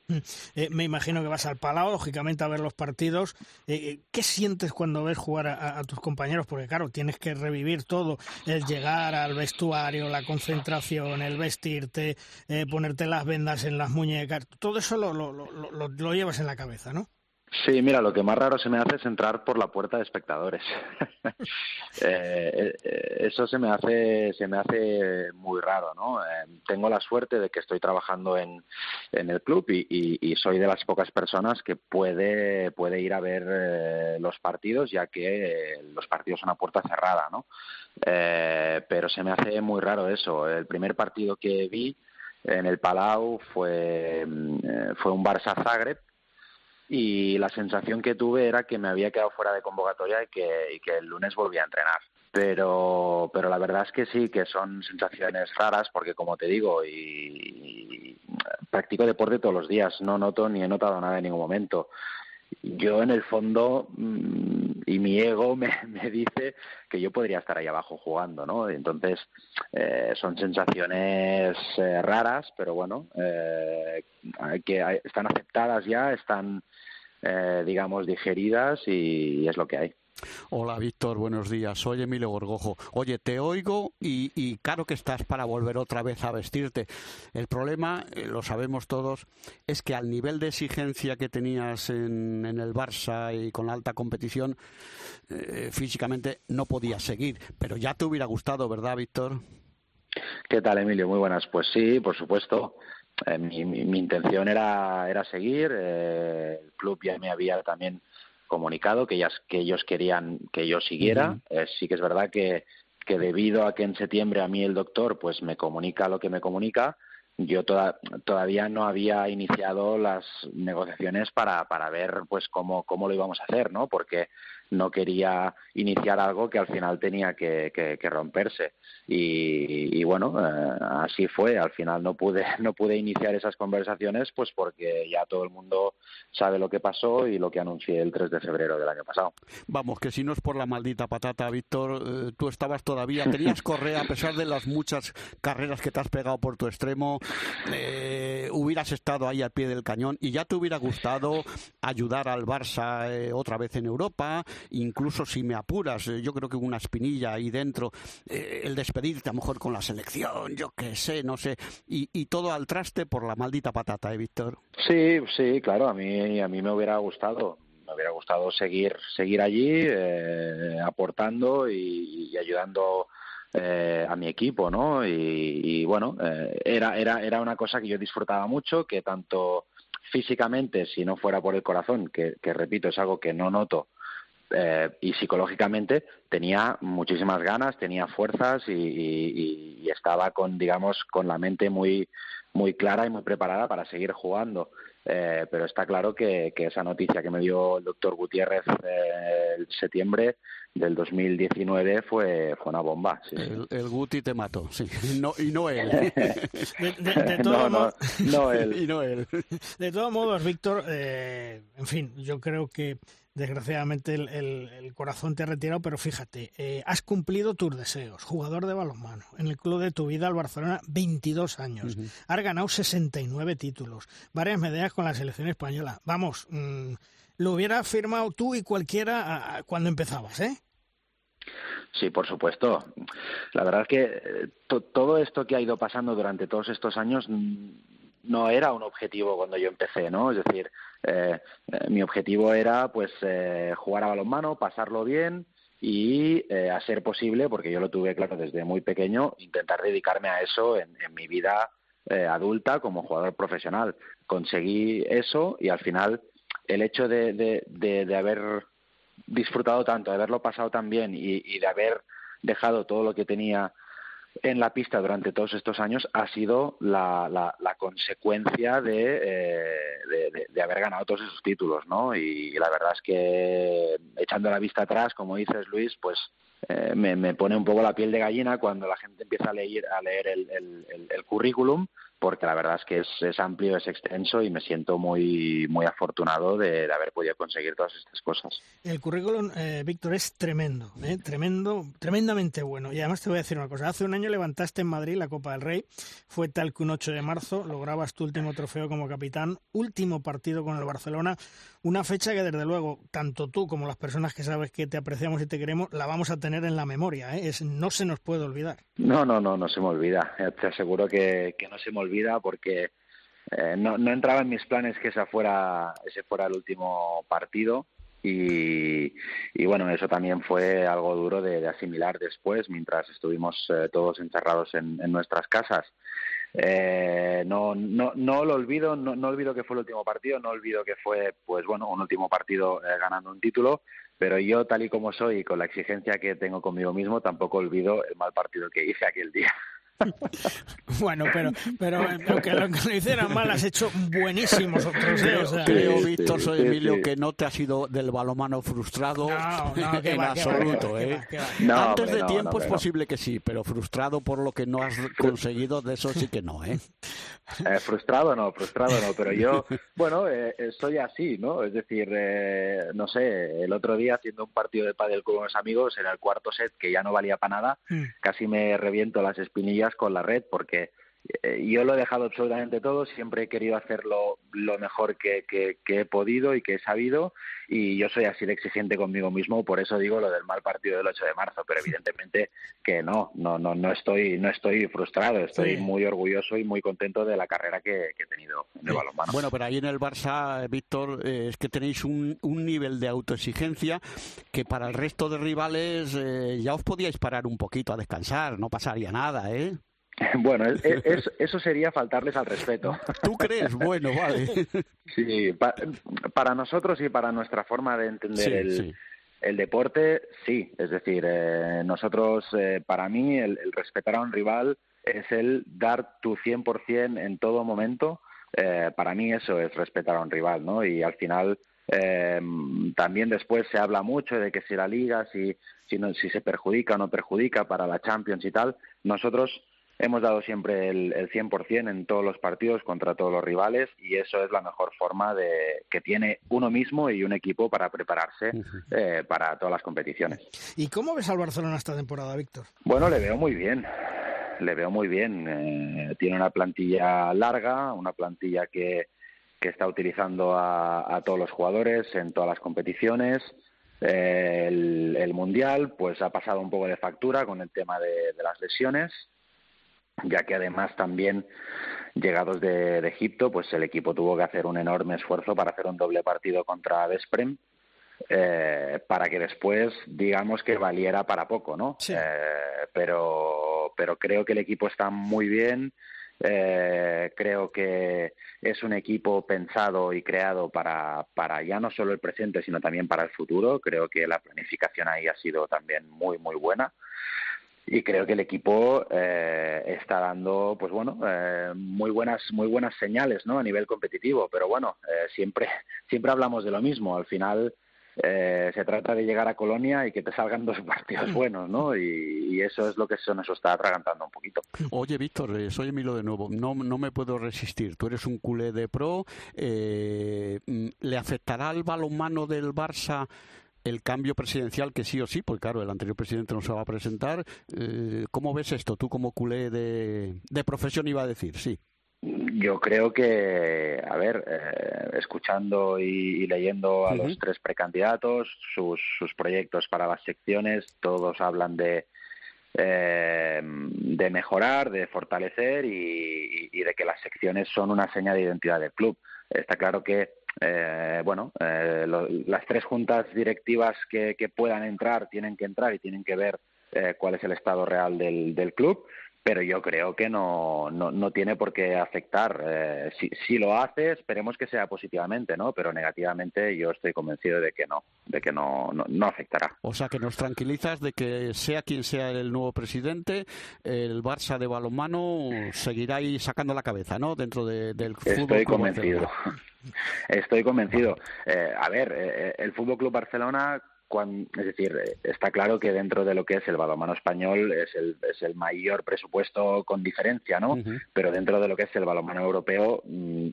Eh, me imagino que vas al Palau, lógicamente, a ver los partidos. Eh, eh, ¿Qué sientes cuando ves jugar a, a- tus compañeros? Porque, claro, tienes que revivir todo. El llegar al vestuario, la concentración, el vestirte, eh, ponerte las vendas en las muñecas. Todo eso lo, lo- lo llevas en la cabeza, ¿no? Sí, mira, lo que más raro se me hace es entrar por la puerta de espectadores. [LAUGHS] Eh, eh, eso se me hace se me hace muy raro, ¿no? Eh, tengo la suerte de que estoy trabajando en, en el club y, y- soy de las pocas personas que puede puede ir a ver eh, los partidos, ya que eh, los partidos son a puerta cerrada, ¿no? Pero se me hace muy raro eso. El primer partido que vi en el Palau fue mm, fue un Barça Zagreb y la sensación que tuve era que me había quedado fuera de convocatoria y que, y que el lunes volvía a entrenar. Pero, pero la verdad es que sí, que son sensaciones raras porque como te digo, y, y practico deporte todos los días, no noto ni he notado nada en ningún momento. Yo en el fondo mm, y mi ego [LAUGHS] me, dice que yo podría estar ahí abajo jugando, ¿no? Entonces eh, son sensaciones eh, raras, pero bueno, eh, que están aceptadas ya, están eh, digamos digeridas y es lo que hay. Hola Víctor, buenos días. Soy Emilio Gorgojo. Oye, te oigo y, claro que estás para volver otra vez a vestirte. El problema, eh, lo sabemos todos, es que al nivel de exigencia que tenías en, en el Barça y con la alta competición, eh, físicamente no podías seguir. Pero ya te hubiera gustado, ¿verdad, Víctor? ¿Qué tal, Emilio? Muy buenas. Pues sí, por supuesto. Eh, mi, intención era, era seguir. el club ya me había también comunicado que, ellas, que ellos querían que yo siguiera. Eh, sí que es verdad que, que debido a que en septiembre a mí el doctor pues me comunica lo que me comunica, yo toda- todavía no había iniciado las negociaciones para, para ver pues cómo, cómo lo íbamos a hacer, ¿no? Porque no quería iniciar algo que al final tenía que, que- que romperse. Y, y bueno, eh, así fue. Al final no pude, [LAUGHS] no pude iniciar esas conversaciones pues porque ya todo el mundo sabe lo que pasó y lo que anuncié el 3 de febrero del año pasado. Vamos, que si no es por la maldita patata, Víctor, eh, tú estabas todavía, tenías correa, a pesar de las muchas carreras que te has pegado por tu extremo, eh, hubieras estado ahí al pie del cañón y ya te hubiera gustado ayudar al Barça eh, otra vez en Europa, incluso si me apuras, eh, yo creo que una espinilla ahí dentro, eh, el despedirte a lo mejor con la selección, yo qué sé, no sé, y, todo al traste por la maldita patata, ¿eh, Víctor? Sí, sí, claro, a mí, a mí me hubiera gustado. Me hubiera gustado seguir, seguir allí, eh, aportando y ayudando eh, a mi equipo, ¿no? Y, y bueno, eh, era, era, era una cosa que yo disfrutaba mucho, que tanto físicamente, si no fuera por el corazón, que, repito, es algo que no noto, eh, y psicológicamente tenía muchísimas ganas, tenía fuerzas y, estaba con, digamos, con la mente muy, muy clara y muy preparada para seguir jugando. Eh, pero está claro que, esa noticia que me dio el doctor Gutiérrez eh, en septiembre del 2019 fue, fue una bomba. el, Guti te mató, sí. No, y no él. [LAUGHS] de, no, no, él. [LAUGHS] y no él. De todos modos, Víctor, eh, en fin, yo creo que desgraciadamente el, corazón te ha retirado, pero fíjate, eh, has cumplido tus deseos. Jugador de balonmano, en el club de tu vida, el Barcelona, 22 años. Has ganado 69 títulos, varias medallas con la selección española. Vamos, mm, lo hubieras firmado tú y cualquiera cuando empezabas, ¿eh? Sí, por supuesto. La verdad es que eh, todo esto que ha ido pasando durante todos estos años mm, no era un objetivo cuando yo empecé, ¿no? Es decir, eh, eh, mi objetivo era pues eh, jugar a balonmano, pasarlo bien y a ser posible, porque yo lo tuve claro desde muy pequeño, intentar dedicarme a eso en, mi vida adulta como jugador profesional. Conseguí eso y al final el hecho de, de, haber disfrutado tanto, de haberlo pasado tan bien y de haber dejado todo lo que tenía en la pista durante todos estos años ha sido la, la, consecuencia eh, de, de, haber ganado todos esos títulos, ¿no? Y, la verdad es que echando la vista atrás, como dices Luis, pues eh, me, me, pone un poco la piel de gallina cuando la gente empieza a leer, a leer el, el currículum porque la verdad es que es, amplio, es extenso y me siento muy, muy afortunado de, haber podido conseguir todas estas cosas. El currículum, eh, Víctor, es tremendo, ¿eh? tremendo, tremendamente bueno. Y además te voy a decir una cosa. Hace un año levantaste en Madrid la Copa del Rey. Fue tal que un 8 de marzo lograbas tu último trofeo como capitán, último partido con el Barcelona. Una fecha que, desde luego, tanto tú como las personas que sabes que te apreciamos y te queremos, la vamos a tener en la memoria. ¿eh? Es, no se nos puede olvidar. No, no, no, no se me olvida. Te aseguro que, que no se me olvida porque eh, no, entraba en mis planes que esa fuera, ese fuera el último partido. Y, bueno, eso también fue algo duro de, asimilar después, mientras estuvimos eh, todos encerrados en, nuestras casas. Eh, no, no, no lo olvido, no, no, olvido que fue el último partido, no olvido que fue, pues bueno, un último partido ganando un título, pero yo, tal y como soy, y con la exigencia que tengo conmigo mismo, tampoco olvido el mal partido que hice aquel día. [LAUGHS] bueno, pero, pero aunque lo que lo hicieran mal, has hecho buenísimos otros. Creo, Víctor, soy Emilio, que no te has ido del balomano frustrado [LAUGHS] en absoluto. Antes de tiempo es posible que sí, pero frustrado por lo que no has conseguido, de eso sí que no. ¿eh? [LAUGHS] Eh, frustrado no, frustrado no, pero yo, bueno, eh, eh, soy así, ¿no? Es decir, no sé, el otro día haciendo un partido de pádel con unos amigos en el cuarto set que ya no valía para nada, mm. casi me reviento las espinillas con la red porque yo lo he dejado absolutamente todo, siempre he querido hacerlo lo mejor que, que, he podido y que he sabido y yo soy así de exigente conmigo mismo, por eso digo lo del mal partido del 8 de marzo, pero evidentemente que no, no, no, no estoy, no estoy frustrado, estoy muy orgulloso y muy contento de la carrera que, he tenido en el balonmano. Bueno, pero ahí en el Barça, Víctor, eh, es que tenéis un, un, nivel de autoexigencia que para el resto de rivales eh, ya os podíais parar un poquito a descansar, no pasaría nada, ¿eh? [LAUGHS] Bueno, [LAUGHS] eso sería faltarles al respeto. ¿Tú crees? Bueno, vale. [LAUGHS] Sí, para nosotros y para nuestra forma de entender el, deporte, sí. Es decir, eh, nosotros, eh, para mí, el, respetar a un rival es el dar tu 100% en todo momento. Eh, para mí eso es respetar a un rival, ¿no? Y al final también después se habla mucho de que si la liga, si, si, no, si se perjudica o no perjudica para la Champions y tal. Nosotros hemos dado siempre el, el 100% en todos los partidos contra todos los rivales y eso es la mejor forma de que tiene uno mismo y un equipo para prepararse eh, para todas las competiciones. ¿Y cómo ves al Barcelona esta temporada, Víctor? Bueno, le veo muy bien. Le veo muy bien. Eh, tiene una plantilla larga, una plantilla que, que está utilizando a, todos los jugadores en todas las competiciones. Eh, el, Mundial pues ha pasado un poco de factura con el tema de las lesiones ya que además también llegados de, Egipto, pues el equipo tuvo que hacer un enorme esfuerzo para hacer un doble partido contra Vesprem, eh, para que después digamos que valiera para poco, ¿no? Eh, pero, pero creo que el equipo está muy bien, Eh, creo que es un equipo pensado y creado para, para ya no solo el presente, sino también para el futuro. Creo que la planificación ahí ha sido también muy, muy buena y creo que el equipo eh, está dando pues bueno eh, muy buenas muy buenas señales no a nivel competitivo pero bueno eh, siempre [LAUGHS] siempre hablamos de lo mismo al final eh, se trata de llegar a Colonia y que te salgan dos [LAUGHS] partidos buenos, ¿no? Y, y eso es lo que se nos está atragantando un poquito. Oye, Víctor, eh, soy Emilio de nuevo. No, no me puedo resistir. Tú eres un culé de pro. Eh, mm, ¿Le afectará al balonmano del Barça el cambio presidencial que sí o sí? Porque claro, el anterior presidente no se va a presentar. Eh, ¿Cómo ves esto? Tú como culé de, de profesión iba a decir, sí. Yo creo que, a ver, eh, escuchando y, y leyendo a los tres precandidatos, sus, sus proyectos para las secciones, todos hablan de, eh, de mejorar, de fortalecer y, y de que las secciones son una seña de identidad del club. Está claro que, eh, bueno, eh, lo- las tres juntas directivas que, que puedan entrar tienen que entrar y tienen que ver eh, cuál es el estado real del, del club pero yo creo que no, no, no tiene por qué afectar. Eh, si, si lo hace, esperemos que sea positivamente, ¿no? Pero negativamente yo estoy convencido de que no, de que no, no, no afectará. O sea, que nos tranquilizas de que sea quien sea el nuevo presidente, el Barça de balonmano seguirá ahí sacando la cabeza, ¿no? Dentro de- del fútbol. Estoy convencido. [LAUGHS] Estoy convencido. Eh, a ver, eh, el Fútbol Club Barcelona, cuan- es decir, eh, está claro que dentro de lo que es el balonmano español es el, es el mayor presupuesto con diferencia, ¿no? Pero dentro de lo que es el balonmano europeo, mm,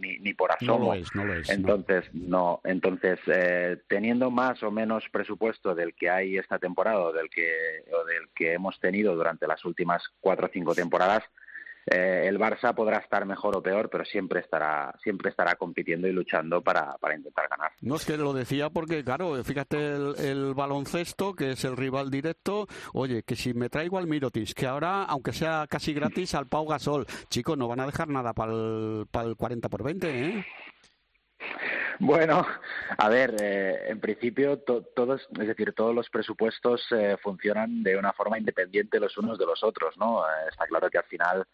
ni, ni por No asomo. lo es, no lo es. no. Entonces, no, entonces eh, teniendo más o menos presupuesto del que hay esta temporada o del que o del que hemos tenido durante las últimas cuatro o cinco temporadas, eh, el Barça podrá estar mejor o peor, pero siempre estará siempre estará compitiendo y luchando para, para intentar ganar. No es que lo decía porque, claro, fíjate el, el baloncesto, que es el rival directo. Oye, que si me traigo al Mirotis, que ahora, aunque sea casi gratis, al Pau Gasol, chicos, no van a dejar nada para el, para el 40 por 20, ¿eh? Bueno, a ver, eh, en principio to- todos, es decir, todos los presupuestos eh, funcionan de una forma independiente los unos de los otros, ¿no? Eh, está claro que al final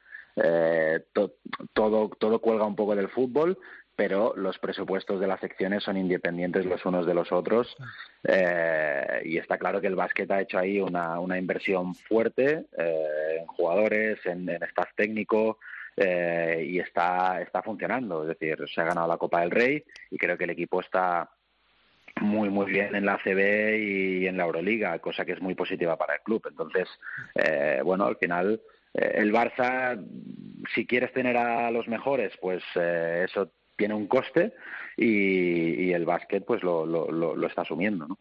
eh, to- todo todo cuelga un poco del fútbol, pero los presupuestos de las secciones son independientes los unos de los otros eh, y está claro que el básquet ha hecho ahí una, una inversión fuerte eh, en jugadores, en, en staff técnico eh, y está, está funcionando. Es decir, se ha ganado la Copa del Rey y creo que el equipo está muy muy bien en la ACB y en la Euroliga, cosa que es muy positiva para el club. Entonces, eh, bueno, al final el Barça, si quieres tener a los mejores, pues eh, eso tiene un coste y, y el básquet pues lo, lo, lo, lo está asumiendo, ¿no?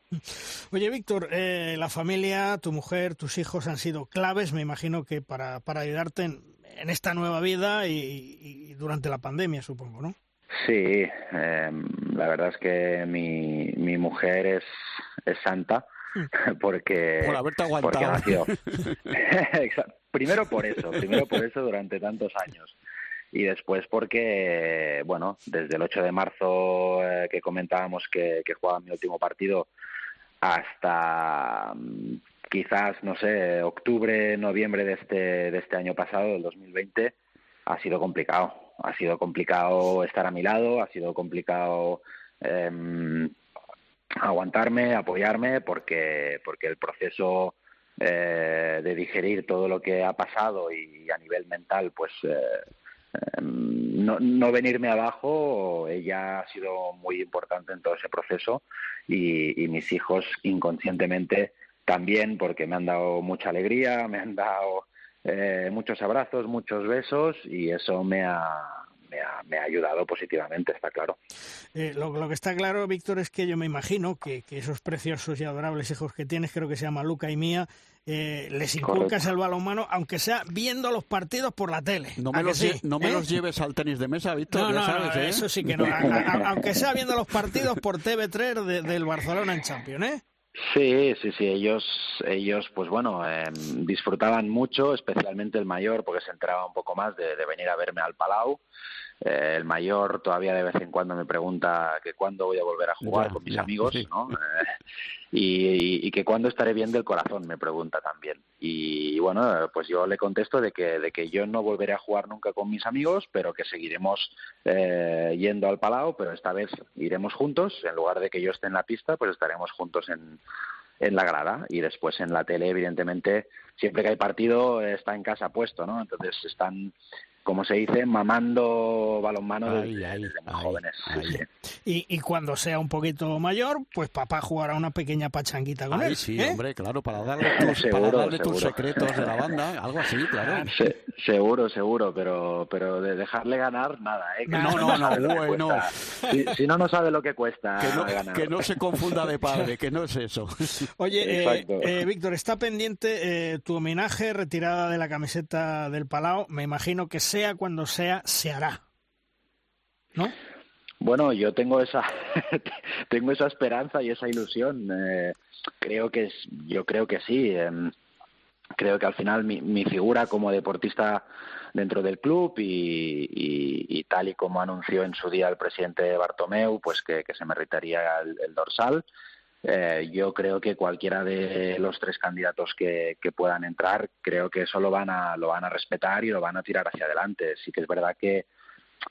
Oye, Víctor, eh, la familia, tu mujer, tus hijos han sido claves, me imagino que para, para ayudarte en, en esta nueva vida y, y durante la pandemia, supongo, ¿no? Sí, eh, la verdad es que mi, mi mujer es, es santa [LAUGHS] porque, Por haberte aguantado. [LAUGHS] [LAUGHS] primero por eso, primero por eso durante tantos años. Y después porque, bueno, desde el 8 de marzo eh, que comentábamos que, que jugaba mi último partido hasta mm, quizás, no sé, octubre, noviembre de este, de este año pasado, del 2020, ha sido complicado. Ha sido complicado estar a mi lado, ha sido complicado em, aguantarme, apoyarme, porque, porque el proceso eh, de digerir todo lo que ha pasado y a nivel mental, pues eh, em, no, no venirme abajo, ella ha sido muy importante en todo ese proceso y, y mis hijos inconscientemente también, porque me han dado mucha alegría, me han dado eh, muchos abrazos, muchos besos y eso me ha, me ha, me ha ayudado positivamente, está claro. Eh, lo, lo que está claro, Víctor, es que yo me imagino que, que esos preciosos y adorables hijos que tienes, creo que se llama Luca y Mía, eh, les inculcas Correcto. el balonmano, aunque sea viendo los partidos por la tele. No ¿A me, los, sí? lle- no me ¿Eh? los lleves al tenis de mesa, Víctor, No, sabes, no, ¿eh? eso sí que no. A- a- aunque sea viendo los partidos por TV3 de- del Barcelona en Champions, ¿eh? Sí, sí, sí, ellos, ellos pues bueno, eh, disfrutaban mucho, especialmente el mayor, porque se enteraba un poco más de, de venir a verme al Palau. Eh, el mayor todavía de vez en cuando me pregunta que cuándo voy a volver a jugar Ya, con mis ya, amigos, sí. ¿no? Eh, y, que cuándo estaré bien del corazón, me pregunta también. Y, bueno, pues yo le contesto de que, de que yo no volveré a jugar nunca con mis amigos, pero que seguiremos eh, yendo al Palau, pero esta vez iremos juntos, en lugar de que yo esté en la pista, pues estaremos juntos en, en la grada y después en la tele, evidentemente, siempre que hay partido está en casa puesto, ¿no? Entonces están como se dice, mamando balonmano desde, muy jóvenes. Y, y, cuando sea un poquito mayor, pues papá jugará una pequeña pachanguita con él. Sí, ¿eh? hombre, claro, para darle tus, [LAUGHS] para darle tus secretos de la banda, algo así, claro. [LAUGHS] seguro, seguro, pero pero de dejarle ganar, nada. ¿eh? no, no, no, bueno. Si, no, no sabe lo que cuesta que no, ganar. Que no se confunda de padre, que no es eso. [LAUGHS] Oye, eh, eh, Víctor, está pendiente tu homenaje, retirada de la camiseta del Palau. Me imagino que sea cuando sea, se hará. ¿No? Bueno, yo tengo esa [LAUGHS] tengo esa esperanza y esa ilusión. Eh, creo que yo creo que sí. Em, creo que al final mi, figura como deportista dentro del club y, tal y como anunció en su día el presidente Bartomeu, pues que, se me retaría el dorsal. Eh, yo creo que cualquiera de los tres candidatos que, puedan entrar, creo que eso lo van a, lo van a respetar y lo van a tirar hacia adelante. Sí que es verdad que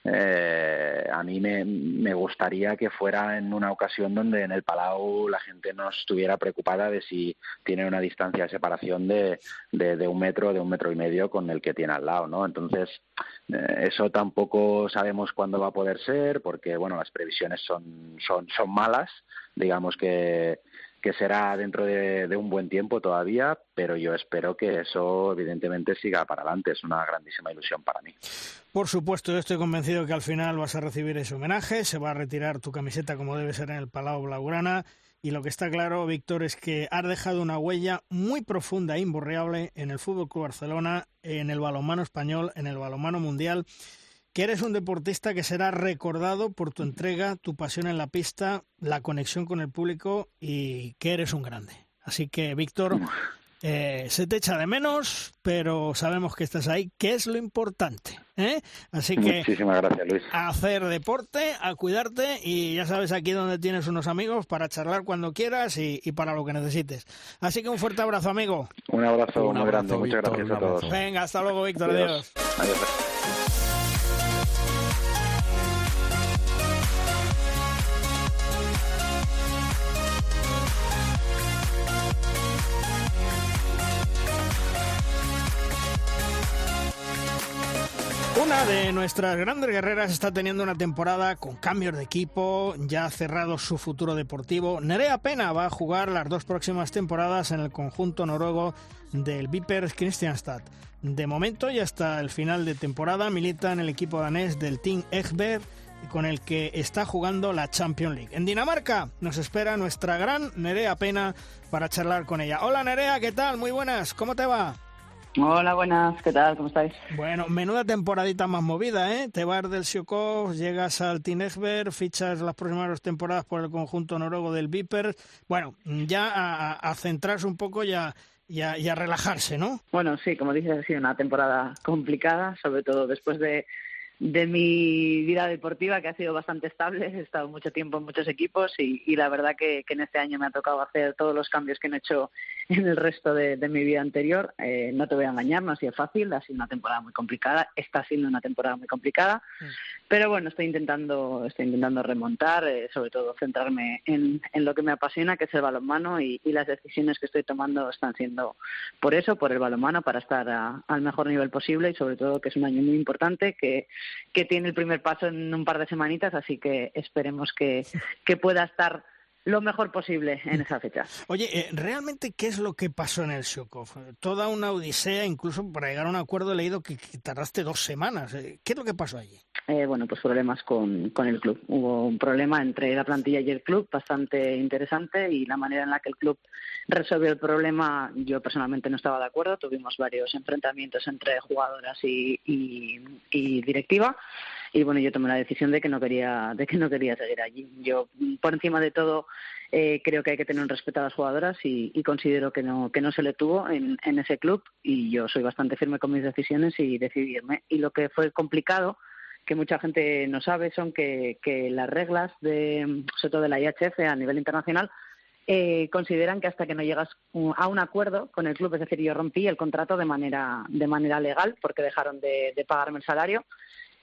eh, a mí me, me, gustaría que fuera en una ocasión donde en el Palau la gente no estuviera preocupada de si tiene una distancia de separación de, de, un metro, de un metro y medio con el que tiene al lado, ¿no? Entonces, eh, eso tampoco sabemos cuándo va a poder ser, porque, bueno, las previsiones son, son, son malas, digamos que que será dentro de, un buen tiempo todavía, pero yo espero que eso evidentemente siga para adelante. Es una grandísima ilusión para mí. Por supuesto, yo estoy convencido que al final vas a recibir ese homenaje, se va a retirar tu camiseta como debe ser en el Palau Blaugrana. Y lo que está claro, Víctor, es que has dejado una huella muy profunda e imborreable en el Fútbol Club Barcelona, en el balonmano español, en el balonmano mundial que eres un deportista que será recordado por tu entrega, tu pasión en la pista, la conexión con el público y que eres un grande. Así que, Víctor, eh, se te echa de menos, pero sabemos que estás ahí, que es lo importante. ¿eh? Así que Muchísimas gracias, Luis. a hacer deporte, a cuidarte y ya sabes aquí donde tienes unos amigos para charlar cuando quieras y, para lo que necesites. Así que un fuerte abrazo, amigo. Un abrazo muy grande, muchas gracias a todos. Venga, hasta luego, Víctor. Adiós. Adiós. Una de nuestras grandes guerreras está teniendo una temporada con cambios de equipo, ya ha cerrado su futuro deportivo. Nerea Pena va a jugar las dos próximas temporadas en el conjunto noruego del Vipers Kristianstad. De momento y hasta el final de temporada milita en el equipo danés del Team Egberg con el que está jugando la Champions League. En Dinamarca nos espera nuestra gran Nerea Pena para charlar con ella. Hola Nerea, ¿qué tal? Muy buenas, ¿cómo te va? Hola, buenas, ¿qué tal? ¿Cómo estáis? Bueno, menuda temporadita más movida, ¿eh? Te vas del Siokov, llegas al Tinesberg, fichas las próximas dos temporadas por el conjunto noruego del Viper. Bueno, ya a, centrarse un poco ya y a, y a, relajarse, ¿no? Bueno, sí, como dices, ha sido una temporada complicada, sobre todo después de de mi vida deportiva, que ha sido bastante estable. He estado mucho tiempo en muchos equipos y, la verdad que, en este año me ha tocado hacer todos los cambios que he hecho [LAUGHS] en el resto de, mi vida anterior. Eh, no te voy a engañar, no ha sido fácil, ha sido una temporada muy complicada, está siendo una temporada muy complicada, mm. pero bueno, estoy intentando, estoy intentando remontar, eh, sobre todo centrarme en, lo que me apasiona, que es el balonmano y, las decisiones que estoy tomando están siendo por eso, por el balonmano, para estar al mejor nivel posible y sobre todo que es un año muy importante que que tiene el primer paso en un par de semanitas, así que esperemos que, que pueda estar lo mejor posible en esa fecha. Oye, eh, ¿realmente qué es lo que pasó en el Shokov? Toda una odisea, incluso para llegar a un acuerdo he leído que, tardaste dos semanas. Eh, ¿Qué es lo que pasó allí? Eh, bueno, pues problemas con, con el club. Hubo un problema entre la plantilla y el club bastante interesante y la manera en la que el club resolvió el problema yo personalmente no estaba de acuerdo. Tuvimos varios enfrentamientos entre jugadoras y, y directiva y bueno yo tomé la decisión de que no quería de que no quería seguir allí. Yo por encima de todo eh, creo que hay que tener un respeto a las jugadoras y, considero que no que no se le tuvo en, en ese club y yo soy bastante firme con mis decisiones y decidirme y lo que fue complicado que mucha gente no sabe son que, que las reglas de sobre todo de la IHF a nivel internacional eh, consideran que hasta que no llegas a un acuerdo con el club, es decir, yo rompí el contrato de manera, de manera legal porque dejaron de, pagarme el salario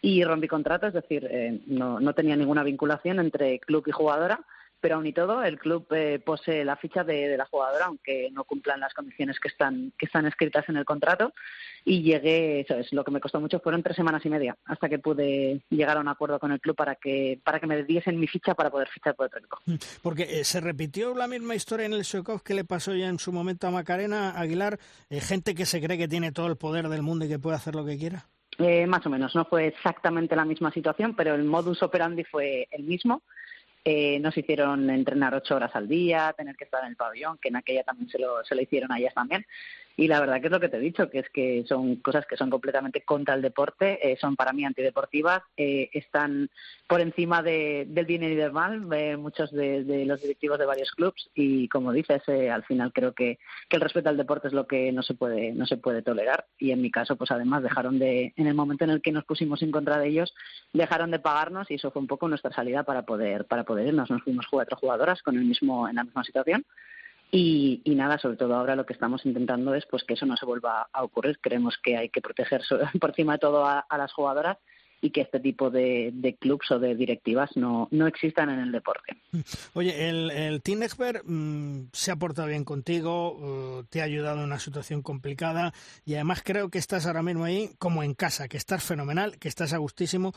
y rompí contrato, es decir, eh, no, no tenía ninguna vinculación entre club y jugadora pero aún y todo el club eh, posee la ficha de, la jugadora, aunque no cumplan las condiciones que están, que están escritas en el contrato. Y llegué, eso es, lo que me costó mucho fueron tres semanas y media hasta que pude llegar a un acuerdo con el club para que, para que me diesen mi ficha para poder fichar por otro equipo. Mm, porque eh, se repitió la misma historia en el Soikov que le pasó ya en su momento a Macarena Aguilar, eh, gente que se cree que tiene todo el poder del mundo y que puede hacer lo que quiera. Más o menos, no fue exactamente la misma situación, pero el modus operandi fue el mismo. Eh, nos hicieron entrenar ocho horas al día, tener que estar en el pabellón, que en aquella también se lo, se lo hicieron a ellas también. Y la verdad que es lo que te he dicho, que es que son cosas que son completamente contra el deporte, eh, son para mí antideportivas, eh, están por encima de, del bien y del mal eh, muchos de, los directivos de varios clubes y como dices, al final creo que, que el respeto al deporte es lo que no se puede no se puede tolerar. Y en mi caso pues además dejaron de en el momento en el que nos pusimos en contra de ellos dejaron de pagarnos y eso fue un poco nuestra salida para poder para poder irnos. Nos fuimos cuatro jugadoras con el mismo en la misma situación y, nada, sobre todo ahora lo que estamos intentando es pues que eso no se vuelva a ocurrir. Creemos que hay que proteger [LAUGHS] por encima de todo a, las jugadoras y que este tipo de, de clubs o de directivas no, no existan en el deporte. Oye, el, el Team mm, se ha portado bien contigo, uh, te ha ayudado en una situación complicada y además creo que estás ahora mismo ahí como en casa, que estás fenomenal, que estás a gustísimo.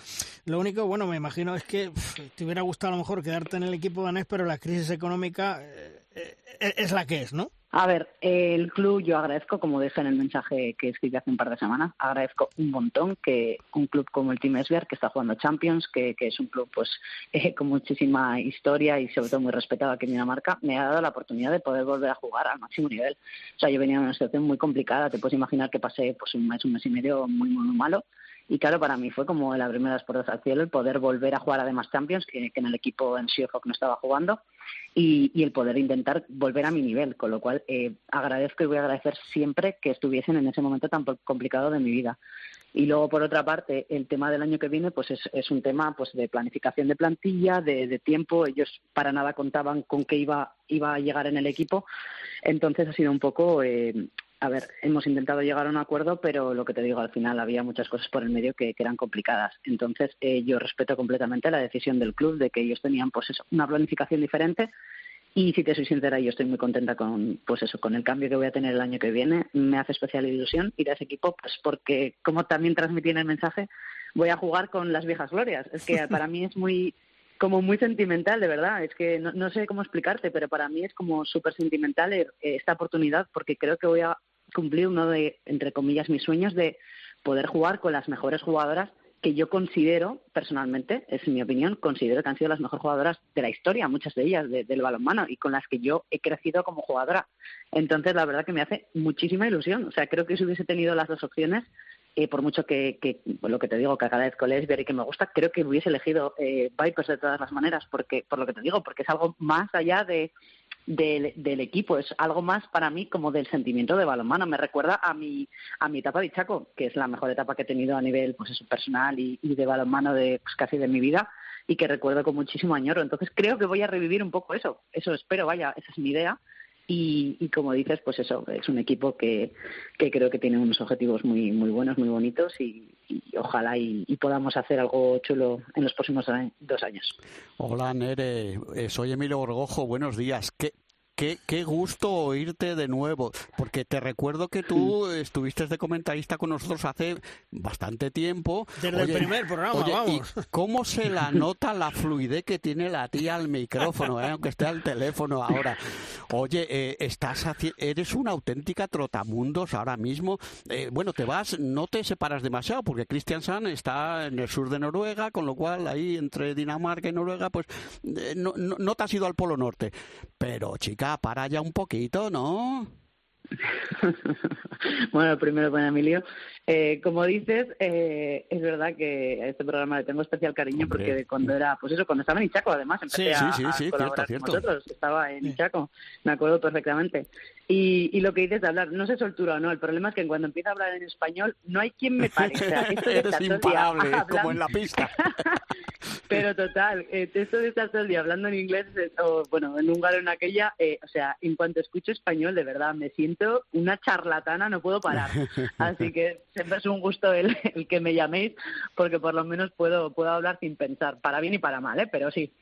Lo único, bueno, me imagino es que te hubiera gustado a lo mejor quedarte en el equipo danés, pero la crisis económica... Eh, eh, es la que es, ¿no? A ver, el club yo agradezco, como dije en el mensaje que escribí hace un par de semanas, agradezco un montón que un club como el Team Esbjerg, que está jugando Champions, que, que es un club pues [LAUGHS] eh, con muchísima historia y sobre todo muy respetado aquí en Dinamarca, me ha dado la oportunidad de poder volver a jugar al máximo nivel. O sea, yo venía en una situación muy complicada, te puedes imaginar que pasé pues un mes, un mes y medio muy, muy malo y claro, para mí fue como la primera puertas al cielo el poder volver a jugar además Champions, que, en el equipo en Seahawk no estaba jugando, y, el poder intentar volver a mi nivel, con lo cual eh, agradezco y voy a agradecer siempre que estuviesen en ese momento tan complicado de mi vida. Y luego, por otra parte, el tema del año que viene, pues es, es un tema pues de planificación de plantilla, de, de, tiempo. Ellos para nada contaban con que iba, iba a llegar en el equipo. Entonces ha sido un poco eh, a ver, hemos intentado llegar a un acuerdo, pero lo que te digo, al final había muchas cosas por el medio que, eran complicadas. Entonces, eh, yo respeto completamente la decisión del club de que ellos tenían, pues eso, una planificación diferente. Y si te soy sincera, yo estoy muy contenta con, pues eso, con el cambio que voy a tener el año que viene. Me hace especial ilusión ir a ese equipo, pues porque, como también transmití en el mensaje, voy a jugar con las viejas glorias. Es que [LAUGHS] para mí es muy, como muy sentimental, de verdad. Es que no, sé cómo explicarte, pero para mí es como súper sentimental eh, esta oportunidad porque creo que voy a cumplir uno de, entre comillas, mis sueños de poder jugar con las mejores jugadoras que yo considero, personalmente, es mi opinión, considero que han sido las mejores jugadoras de la historia, muchas de ellas, del balonmano, y con las que yo he crecido como jugadora. Entonces, la verdad que me hace muchísima ilusión. O sea, creo que si hubiese tenido las dos opciones, eh, por mucho que, que lo que te digo, que agradezco Lesbier y que me gusta, creo que hubiese elegido eh, Vipers de todas las maneras, porque por lo que te digo, porque es algo más allá de, del, equipo, es algo más para mí como del sentimiento de balonmano. Me recuerda a mi, a mi etapa de Chaco, que es la mejor etapa que he tenido a nivel pues eso, personal y, de balonmano de pues, casi de mi vida y que recuerdo con muchísimo añoro. Entonces creo que voy a revivir un poco eso, eso espero, vaya, esa es mi idea y, como dices, pues eso, es un equipo que, creo que tiene unos objetivos muy muy buenos, muy bonitos y, ojalá y, podamos hacer algo chulo en los próximos dos años. Hola Nere, eh, soy Emilio Gorgojo, buenos días. ¿Qué, Qué, qué, gusto oírte de nuevo, porque te recuerdo que tú estuviste de comentarista con nosotros hace bastante tiempo. Desde el primer programa, vamos. ¿Cómo se la [LAUGHS] nota la fluidez que tiene la tía al micrófono, eh? aunque esté al teléfono ahora? Oye, eh, estás eres una auténtica trotamundos ahora mismo. Eh, bueno, te vas, no te separas demasiado, porque Kristiansand está en el sur de Noruega, con lo cual ahí entre Dinamarca y Noruega, pues no, no, no te has ido al Polo Norte. Pero, chica, para ya un poquito, ¿no? [LAUGHS] bueno, primero con Emilio. Eh, como dices, eh, es verdad que a este programa le tengo especial cariño porque cuando era, pues eso, cuando estaba en Ichaco, además, empecé a, colaborar con vosotros. Estaba en Ichaco, me acuerdo perfectamente. Y, lo que dices de hablar, no sé soltura o no, el problema es que cuando empieza a hablar en español no hay quien me pare. [LAUGHS] Eres imparable, como en la pista. [LAUGHS] Pero total, eh, esto de estar todo el día hablando en inglés, eh, o bueno, en húngaro en aquella, eh, o sea, en cuanto escucho español, de verdad, me siento una charlatana, no puedo parar. [LAUGHS] Así que siempre es un gusto el, el que me llaméis, porque por lo menos puedo, puedo hablar sin pensar, para bien y para mal, ¿eh? Pero sí,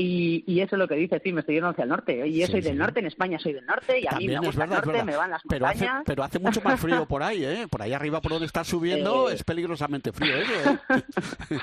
y, y, eso es lo que dice, sí, me estoy yendo hacia el norte. Y yo sí, soy del norte, en España soy del norte, y a También mí me gusta verdad, el norte, me van las pero montañas. Hace, pero hace mucho más frío [LAUGHS] por ahí, ¿eh? Por ahí arriba, por donde estás subiendo, Eh. es peligrosamente frío, ¿eh? [LAUGHS]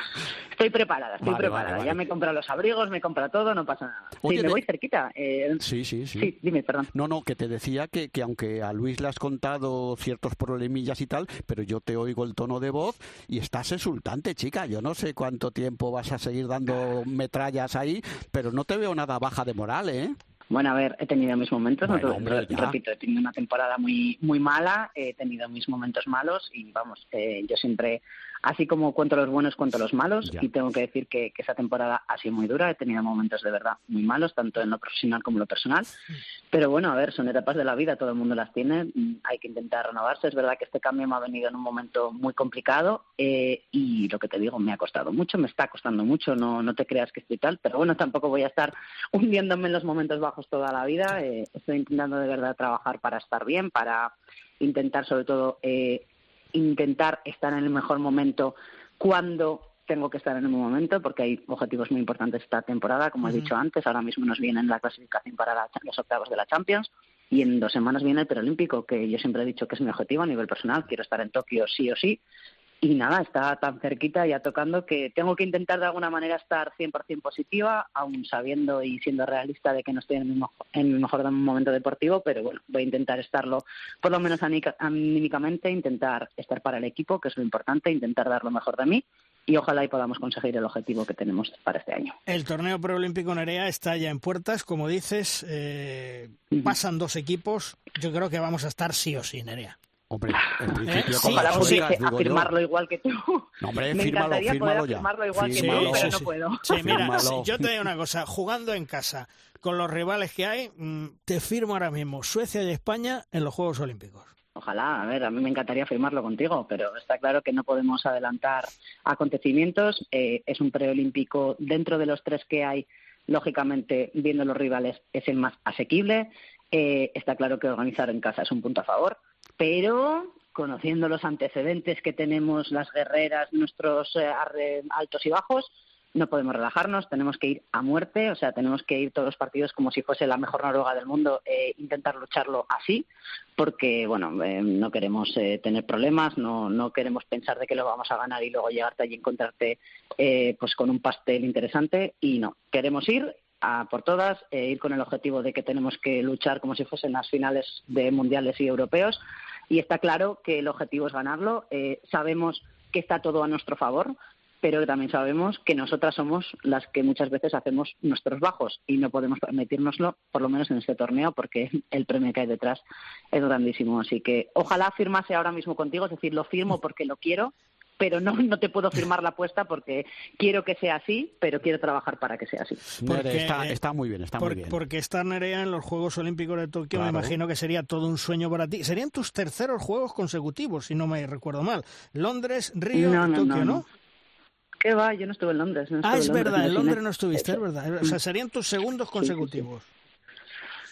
Estoy preparada, estoy Vale, preparada. vale, vale. Ya me compro los abrigos, me compra todo, no pasa nada. Oye, sí, me de- voy cerquita. eh, Sí, sí, sí. Sí, dime, perdón. No, no, que te decía que, que aunque a Luis le has contado ciertos problemillas y tal, pero yo te oigo el tono de voz y estás exultante, chica. Yo no sé cuánto tiempo vas a seguir dando metrallas ahí, pero no te veo nada baja de moral, ¿eh? Bueno, a ver, he tenido mis momentos, no Bueno, hombre, repito, he tenido una temporada muy muy mala, he tenido mis momentos malos y vamos, eh, yo siempre, así como cuento los buenos, cuento los malos Ya. y tengo que decir que, que esa temporada ha sido muy dura, he tenido momentos de verdad muy malos, tanto en lo profesional como en lo personal, pero bueno, a ver, son etapas de la vida, todo el mundo las tiene, mm, hay que intentar renovarse, es verdad que este cambio me ha venido en un momento muy complicado eh, y lo que te digo, me ha costado mucho, me está costando mucho, no, no te creas que estoy tal, pero bueno, tampoco voy a estar [LAUGHS] hundiéndome en los momentos bajos toda la vida. eh, estoy intentando de verdad trabajar para estar bien, para intentar sobre todo eh, intentar estar en el mejor momento cuando tengo que estar en un momento, porque hay objetivos muy importantes esta temporada, como he dicho antes. Ahora mismo nos viene la clasificación para la- los octavos de la Champions y en dos semanas viene el Perolímpico, que yo siempre he dicho que es mi objetivo a nivel personal. Quiero estar en Tokio sí o sí. Y nada, está tan cerquita ya tocando que tengo que intentar de alguna manera estar 100% positiva, aún sabiendo y siendo realista de que no estoy en mi, mo- en mi mejor momento deportivo, pero bueno, voy a intentar estarlo por lo menos anímica- anímicamente, intentar estar para el equipo, que es lo importante, intentar dar lo mejor de mí y ojalá y podamos conseguir el objetivo que tenemos para este año. El torneo preolímpico Nerea está ya en puertas, como dices, eh, pasan dos equipos, yo creo que vamos a estar sí o sí, Nerea. Hombre, en principio Sí, con Ojalá pudiese yo. afirmarlo igual que tú. No, hombre, Me fírmalo, encantaría fírmalo poder ya. afirmarlo igual que tú, pero Sí, no sí. puedo. Sí, mira, si yo te digo una cosa, jugando en casa con los rivales que hay, mm, te firmo ahora mismo Suecia y España en los Juegos Olímpicos. Ojalá, a ver, a mí me encantaría firmarlo contigo, pero está claro que no podemos adelantar acontecimientos. Eh, es un preolímpico dentro de los tres que hay, lógicamente, viendo los rivales, es el más asequible. Eh, está claro que organizar en casa es un punto a favor, pero conociendo los antecedentes que tenemos las guerreras, nuestros eh, altos y bajos, no podemos relajarnos, tenemos que ir a muerte, o sea, tenemos que ir todos los partidos como si fuese la mejor Noruega del mundo, e intentar lucharlo así, porque, bueno, eh, no queremos eh, tener problemas, no, no queremos pensar de que lo vamos a ganar y luego llegarte allí y encontrarte eh, pues con un pastel interesante, y no, queremos ir a por todas, eh, ir con el objetivo de que tenemos que luchar como si fuesen las finales de mundiales y europeos, y está claro que el objetivo es ganarlo, eh, sabemos que está todo a nuestro favor, pero también sabemos que nosotras somos las que muchas veces hacemos nuestros bajos y no podemos permitírnoslo, por lo menos en este torneo, porque el premio que hay detrás es grandísimo. Así que ojalá firmase ahora mismo contigo, es decir, lo firmo porque lo quiero, pero no, no te puedo firmar la apuesta porque quiero que sea así, pero quiero trabajar para que sea así. Porque- está, está muy bien, está Por- muy bien. Porque estar Nerea en los Juegos Olímpicos de Tokio me imagino que sería todo un sueño para ti. Serían tus terceros Juegos consecutivos, si no me recuerdo mal. Londres, Río No, y no, Tokio, no, ¿no? no. ¿Qué va? Yo no estuve en Londres. no Ah, estuve es en Londres, verdad, en Londres no estuviste, es verdad. O sea, serían tus segundos consecutivos.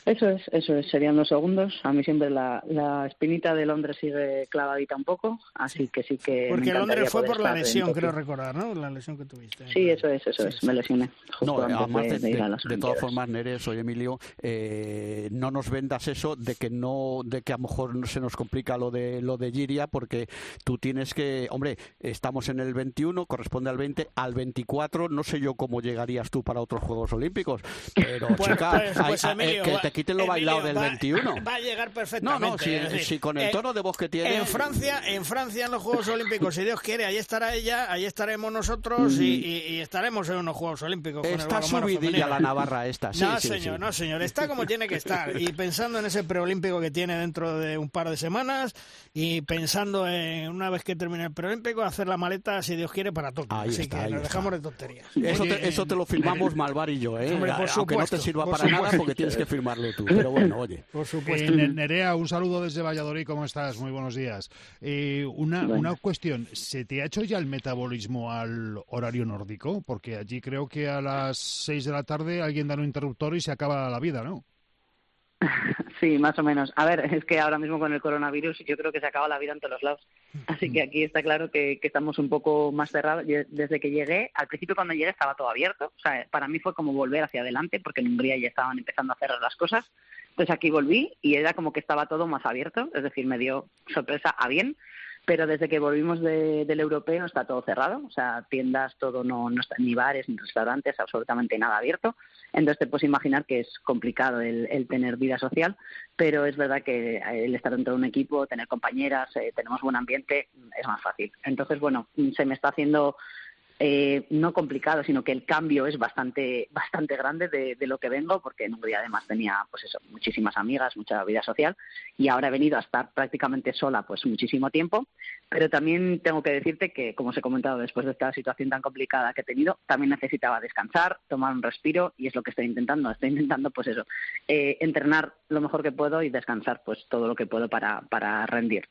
Eso es, eso es, serían los segundos. A mí siempre la, la espinita de Londres sigue clavadita un poco, así que sí que. Porque Londres fue por la lesión, creo recordar, ¿no? La lesión que tuviste. Sí, eso es, eso Sí, es. sí. Me lesioné justo No, antes además de, ir a las de todas formas, Nere, soy Emilio, eh, no nos vendas eso de que no, de que a lo mejor no se nos complica lo de lo de Giria, porque tú tienes que, hombre, estamos en el 21, corresponde al 20, al 24, no sé yo cómo llegarías tú para otros Juegos Olímpicos, pero Pues, chica, pues, hay- pues, hay- Emilio, que va- te quiten lo bailado del va- 21. [LAUGHS] Va a llegar No, perfectamente. no, si, es decir, si con el eh, tono de voz que tiene. En Francia, en Francia en los Juegos Olímpicos, si Dios quiere, ahí estará ella, ahí estaremos nosotros y, y- y estaremos en unos Juegos Olímpicos. con el Está subidilla la navarra esta, sí, no, sí, señor, sí. no, señor. Está como tiene que estar. Y pensando en ese preolímpico que tiene dentro de un par de semanas y pensando en, una vez que termine el preolímpico, hacer la maleta, si Dios quiere, para Tokio. Ahí Así está, que ahí nos está. dejamos de tonterías. Eso Oye, te, eso te lo firmamos [LAUGHS] Malvar y yo, ¿eh? Hombre, por aunque no te supuesto, sirva para nada supuesto. porque tienes que firmarlo. Tú. Pero bueno, oye. [LAUGHS] Por supuesto. Eh, Nerea, un saludo desde Valladolid, ¿cómo estás? Muy buenos días. Eh, una, una cuestión, ¿se te ha hecho ya el metabolismo al horario nórdico? Porque allí creo que a las seis de la tarde alguien da un interruptor y se acaba la vida, ¿no? [LAUGHS] Sí, más o menos. A ver, es que ahora mismo con el coronavirus yo creo que se acaba la vida en todos los lados. Así que aquí está claro que, que, estamos un poco más cerrados. Desde que llegué, al principio cuando llegué estaba todo abierto. O sea, para mí fue como volver hacia adelante porque en Hungría ya estaban empezando a cerrar las cosas. Entonces aquí volví y era como que estaba todo más abierto. Es decir, me dio sorpresa a bien pero desde que volvimos de, del europeo está todo cerrado, o sea, tiendas, todo no, no está, ni bares, ni restaurantes, absolutamente nada abierto. Entonces te puedes imaginar que es complicado el, el tener vida social, pero es verdad que el estar dentro de un equipo, tener compañeras, eh, tenemos buen ambiente, es más fácil. Entonces, bueno, se me está haciendo eh, no complicado, sino que el cambio es bastante bastante grande de, de, lo que vengo, porque en Hungría además tenía pues eso, muchísimas amigas, mucha vida social, y ahora he venido a estar prácticamente sola pues muchísimo tiempo, pero también tengo que decirte que, como os he comentado, después de esta situación tan complicada que he tenido, también necesitaba descansar, tomar un respiro, y es lo que estoy intentando, estoy intentando pues eso, eh, entrenar lo mejor que puedo y descansar pues todo lo que puedo para, para rendir.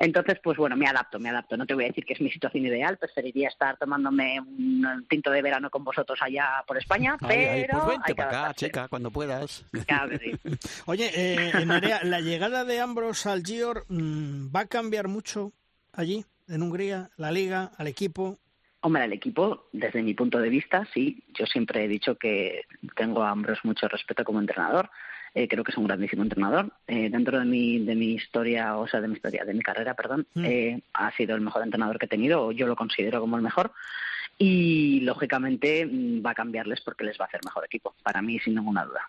Entonces, pues bueno, me adapto, me adapto. No te voy a decir que es mi situación ideal, preferiría estar tomándome un tinto de verano con vosotros allá por España, pero... Ay, pues vente para acá, chica, cuando puedas. Claro que sí. Oye, eh, Nerea, ¿la llegada de Ambros al Gior mmm, va a cambiar mucho allí, en Hungría, la liga, al equipo? Hombre, al equipo, desde mi punto de vista, sí. Yo siempre he dicho que tengo a Ambros mucho respeto como entrenador. Eh, creo que es un grandísimo entrenador. Eh, dentro de mi, de mi historia, o sea, de mi historia, de mi carrera, perdón, mm. eh, ha sido el mejor entrenador que he tenido, o yo lo considero como el mejor. Y lógicamente mm, va a cambiarles porque les va a hacer mejor equipo, para mí, sin ninguna duda.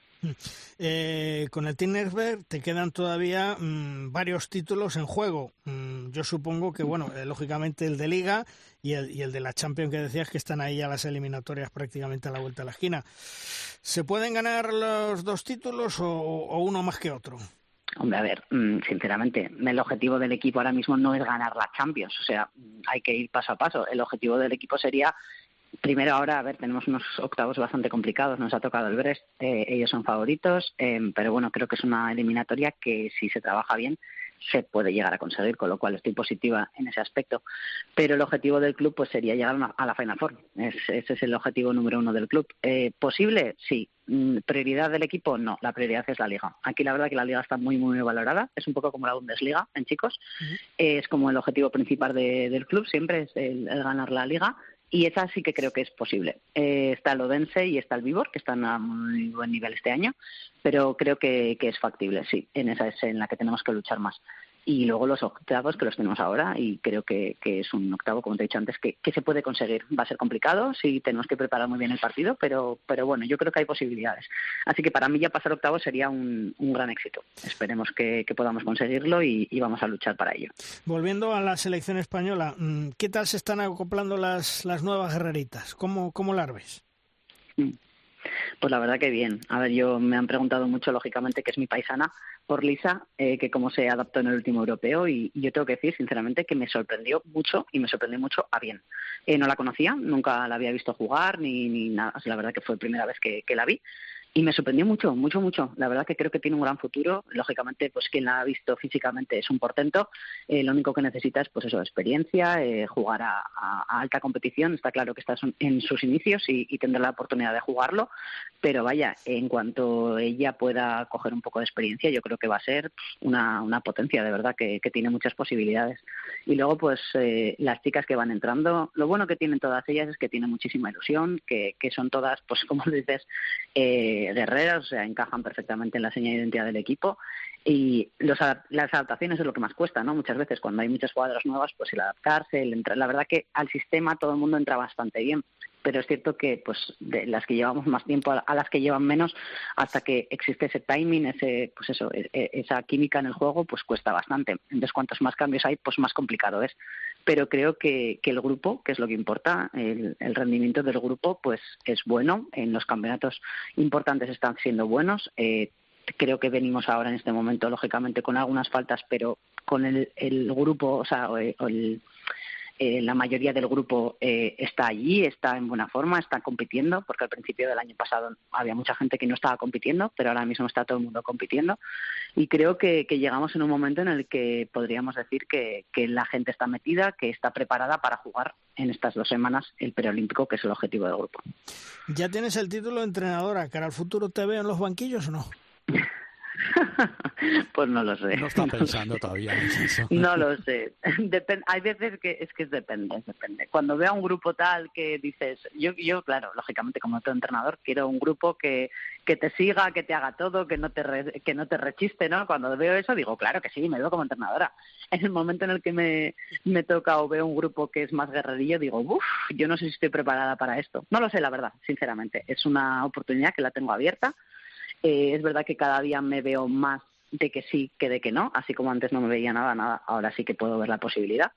Eh, con el Tinnersberg te quedan todavía mmm, varios títulos en juego. Mm, yo supongo que, bueno, eh, lógicamente el de Liga y el, y el de la Champions que decías que están ahí a las eliminatorias prácticamente a la vuelta de la esquina. ¿Se pueden ganar los dos títulos o uno más que otro? Hombre, a ver, mm, sinceramente, el objetivo del equipo ahora mismo no es ganar la Champions, o sea, hay que ir paso a paso. El objetivo del equipo sería Primero ahora, a ver, tenemos unos octavos bastante complicados, nos ha tocado el Brest, eh, ellos son favoritos, eh, pero bueno, creo que es una eliminatoria que si se trabaja bien se puede llegar a conseguir, con lo cual estoy positiva en ese aspecto. Pero el objetivo del club pues sería llegar a la Final Four, es, ese es el objetivo número uno del club. Eh, ¿Posible? Sí. Mm, ¿Prioridad del equipo? No, la prioridad es la liga. Aquí la verdad que la liga está muy, muy valorada, es un poco como la Bundesliga en chicos, uh -huh. es como el objetivo principal de, del club, siempre es el, el ganar la liga y esa sí que creo que es posible. Eh, está el Odense y está el Vivor, que están a muy buen nivel este año, pero creo que, que, es factible, sí, en esa es en la que tenemos que luchar más. Y luego los octavos que los tenemos ahora, y creo que, que es un octavo, como te he dicho antes, que, que, se puede conseguir. Va a ser complicado, sí, tenemos que preparar muy bien el partido, pero, pero bueno, yo creo que hay posibilidades. Así que para mí ya pasar octavo sería un, un gran éxito. Esperemos que, que podamos conseguirlo y, y, vamos a luchar para ello. Volviendo a la selección española, mm, ¿qué tal se están acoplando las, las nuevas guerreritas? ¿Cómo, cómo las ves? Mm. Pues la verdad que bien. A ver, yo me han preguntado mucho, lógicamente, que es mi paisana, por Lisa, eh, que cómo se adaptó en el último europeo, y, yo tengo que decir, sinceramente, que me sorprendió mucho, y me sorprendió mucho a bien. Eh, no la conocía, nunca la había visto jugar, ni, ni nada. La verdad que fue la primera vez que, que la vi. Y me sorprendió mucho, mucho, mucho. La verdad que creo que tiene un gran futuro. Lógicamente, pues quien la ha visto físicamente es un portento. Eh, lo único que necesita es, pues eso, experiencia, eh, jugar a, alta competición. Está claro que está en sus inicios y, y, tendrá la oportunidad de jugarlo. Pero vaya, en cuanto ella pueda coger un poco de experiencia, yo creo que va a ser una, una potencia, de verdad, que, que, tiene muchas posibilidades. Y luego, pues eh, las chicas que van entrando, lo bueno que tienen todas ellas es que tienen muchísima ilusión, que, que son todas, pues [LAUGHS] como dices, eh, guerreras, o sea, encajan perfectamente en la señal de identidad del equipo y los, las adaptaciones es lo que más cuesta, ¿no? Muchas veces cuando hay muchas jugadoras nuevas, pues el adaptarse, el entrar, la verdad que al sistema todo el mundo entra bastante bien, pero es cierto que pues de las que llevamos más tiempo a, las que llevan menos hasta que existe ese timing ese pues eso e, e, esa química en el juego pues cuesta bastante. Entonces cuantos más cambios hay pues más complicado es. Pero creo que, que el grupo que es lo que importa el, el rendimiento del grupo pues es bueno. En los campeonatos importantes están siendo buenos. Eh, creo que venimos ahora en este momento lógicamente con algunas faltas pero con el, el grupo o sea o el eh, la mayoría del grupo eh, está allí, está en buena forma, está compitiendo, porque al principio del año pasado había mucha gente que no estaba compitiendo, pero ahora mismo está todo el mundo compitiendo. Y creo que, llegamos en un momento en el que podríamos decir que, que, la gente está metida, que está preparada para jugar en estas dos semanas el preolímpico, que es el objetivo del grupo. ¿Ya tienes el título de entrenadora? ¿Cara al futuro te veo en los banquillos o no? [LAUGHS] [LAUGHS] pues no lo sé. No está [LAUGHS] pensando todavía en eso. No lo sé. [LAUGHS] hay veces que es que es depende, depende. Cuando veo a un grupo tal que dices, yo, yo claro, lógicamente como todo entrenador quiero un grupo que, que te siga, que te haga todo, que no te que no te rechiste, ¿no? Cuando veo eso digo, claro que sí, me veo como entrenadora. En el momento en el que me, me toca o veo un grupo que es más guerrerillo, digo, uff, yo no sé si estoy preparada para esto. No lo sé, la verdad, sinceramente. Es una oportunidad que la tengo abierta eh, es verdad que cada día me veo más de que sí que de que no, así como antes no me veía nada, nada, ahora sí que puedo ver la posibilidad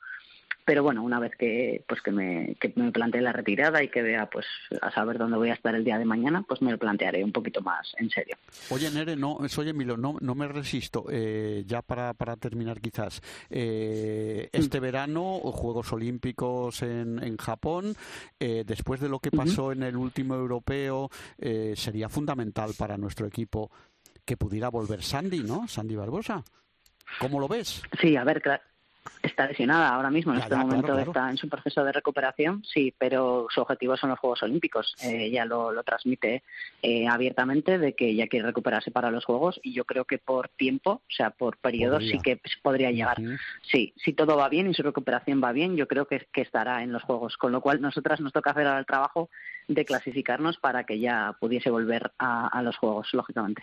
pero bueno una vez que pues que me, que me plantee la retirada y que vea pues a saber dónde voy a estar el día de mañana pues me lo plantearé un poquito más en serio oye Nere no oye Milo no no me resisto eh, ya para, para terminar quizás eh, este mm. verano Juegos Olímpicos en, en Japón eh, después de lo que pasó en el último europeo sería fundamental para nuestro equipo que pudiera volver Sandy no Sandy Barbosa ¿Cómo lo ves? Sí, a ver, claro Está lesionada ahora mismo, en este momento está en su proceso de recuperación, sí, pero su objetivo son los Juegos Olímpicos. Eh, ella lo, transmite eh, abiertamente de que ella quiere recuperarse para los Juegos y yo creo que por tiempo, o sea, por periodos sí que podría llegar. Sí, si todo va bien y su recuperación va bien, yo creo que, que estará en los Juegos. Con lo cual, nosotras nos toca hacer ahora el trabajo de clasificarnos para que ya pudiese volver a, los Juegos, lógicamente.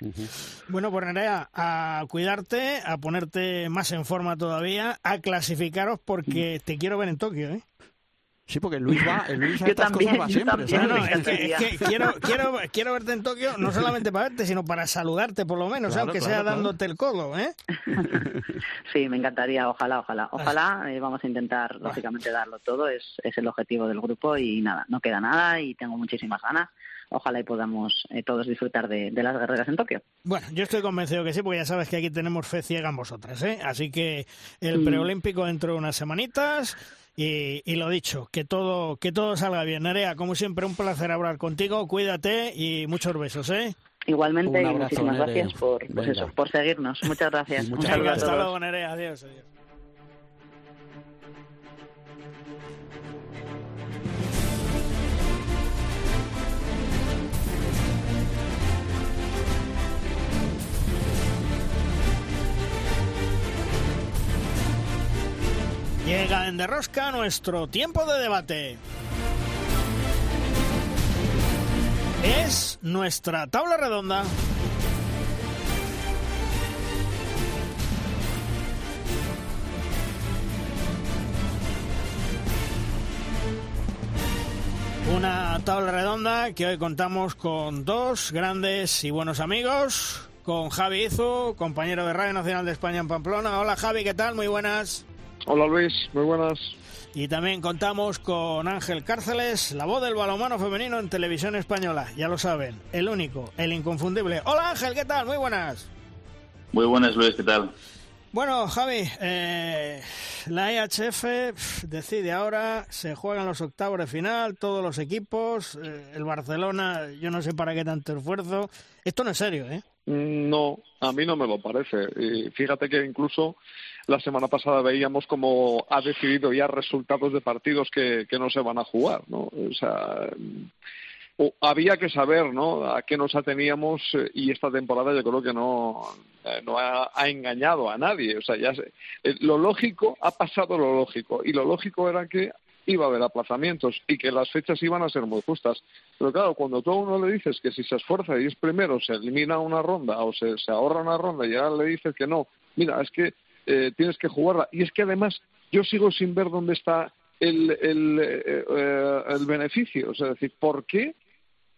Bueno, pues Nerea, a cuidarte, a ponerte más en forma todavía, a clasificaros porque te quiero ver en Tokio, ¿eh? Sí, porque Luis va, Luis [LAUGHS] a yo también, cosas va siempre. es, que, [LAUGHS] quiero, quiero, quiero verte en Tokio, no solamente para verte, sino para saludarte por lo menos, aunque sea dándote el codo, ¿eh? [LAUGHS] Sí, me encantaría, ojalá, ojalá. Ojalá, eh, vamos a intentar, lógicamente, darlo todo, es, es el objetivo del grupo y nada, no queda nada y tengo muchísimas ganas ojalá y podamos eh, todos disfrutar de, las guerreras en Tokio. Bueno, yo estoy convencido que sí, porque ya sabes que aquí tenemos fe ciega en vosotras, ¿eh? Así que el preolímpico dentro de unas semanitas y, y, lo dicho, que todo, que todo salga bien. Nerea, como siempre, un placer hablar contigo, cuídate y muchos besos, ¿eh? Igualmente, y muchísimas gracias por, pues eso, por seguirnos. Muchas gracias. Muchas gracias. Hasta luego, Nerea. Adiós. adiós. Llega en Derrosca nuestro tiempo de debate. Es nuestra tabla redonda. Una tabla redonda que hoy contamos con dos grandes y buenos amigos, con Javi Izu, compañero de Radio Nacional de España en Pamplona. Hola Javi, ¿qué tal? Muy buenas. Hola Luis, muy buenas. Y también contamos con Ángel Cárceles, la voz del balonmano femenino en televisión española. Ya lo saben, el único, el inconfundible. Hola Ángel, ¿qué tal? Muy buenas. Muy buenas Luis, ¿qué tal? Bueno, Javi, eh, la EHF decide ahora, se juegan los octavos de final, todos los equipos, eh, el Barcelona, yo no sé para qué tanto esfuerzo. Esto no es serio, ¿eh? No, a mí no me lo parece. Y fíjate que incluso la semana pasada veíamos como ha decidido ya resultados de partidos que, no se van a jugar, ¿no? O sea, había que saber, ¿no? A qué nos ateníamos eh, y esta temporada yo creo que no, eh, no ha, engañado a nadie. O sea, ya eh, lo lógico ha pasado lo lógico y lo lógico era que iba a haber aplazamientos y que las fechas iban a ser muy justas. Pero claro, cuando tú a uno le dices que si se esfuerza y es primero se elimina una ronda o se, se ahorra una ronda y ahora le dices que no, mira, es que eh, tienes que jugarla. Y es que además yo sigo sin ver dónde está el, el, eh, el beneficio. O sea, es decir, ¿por qué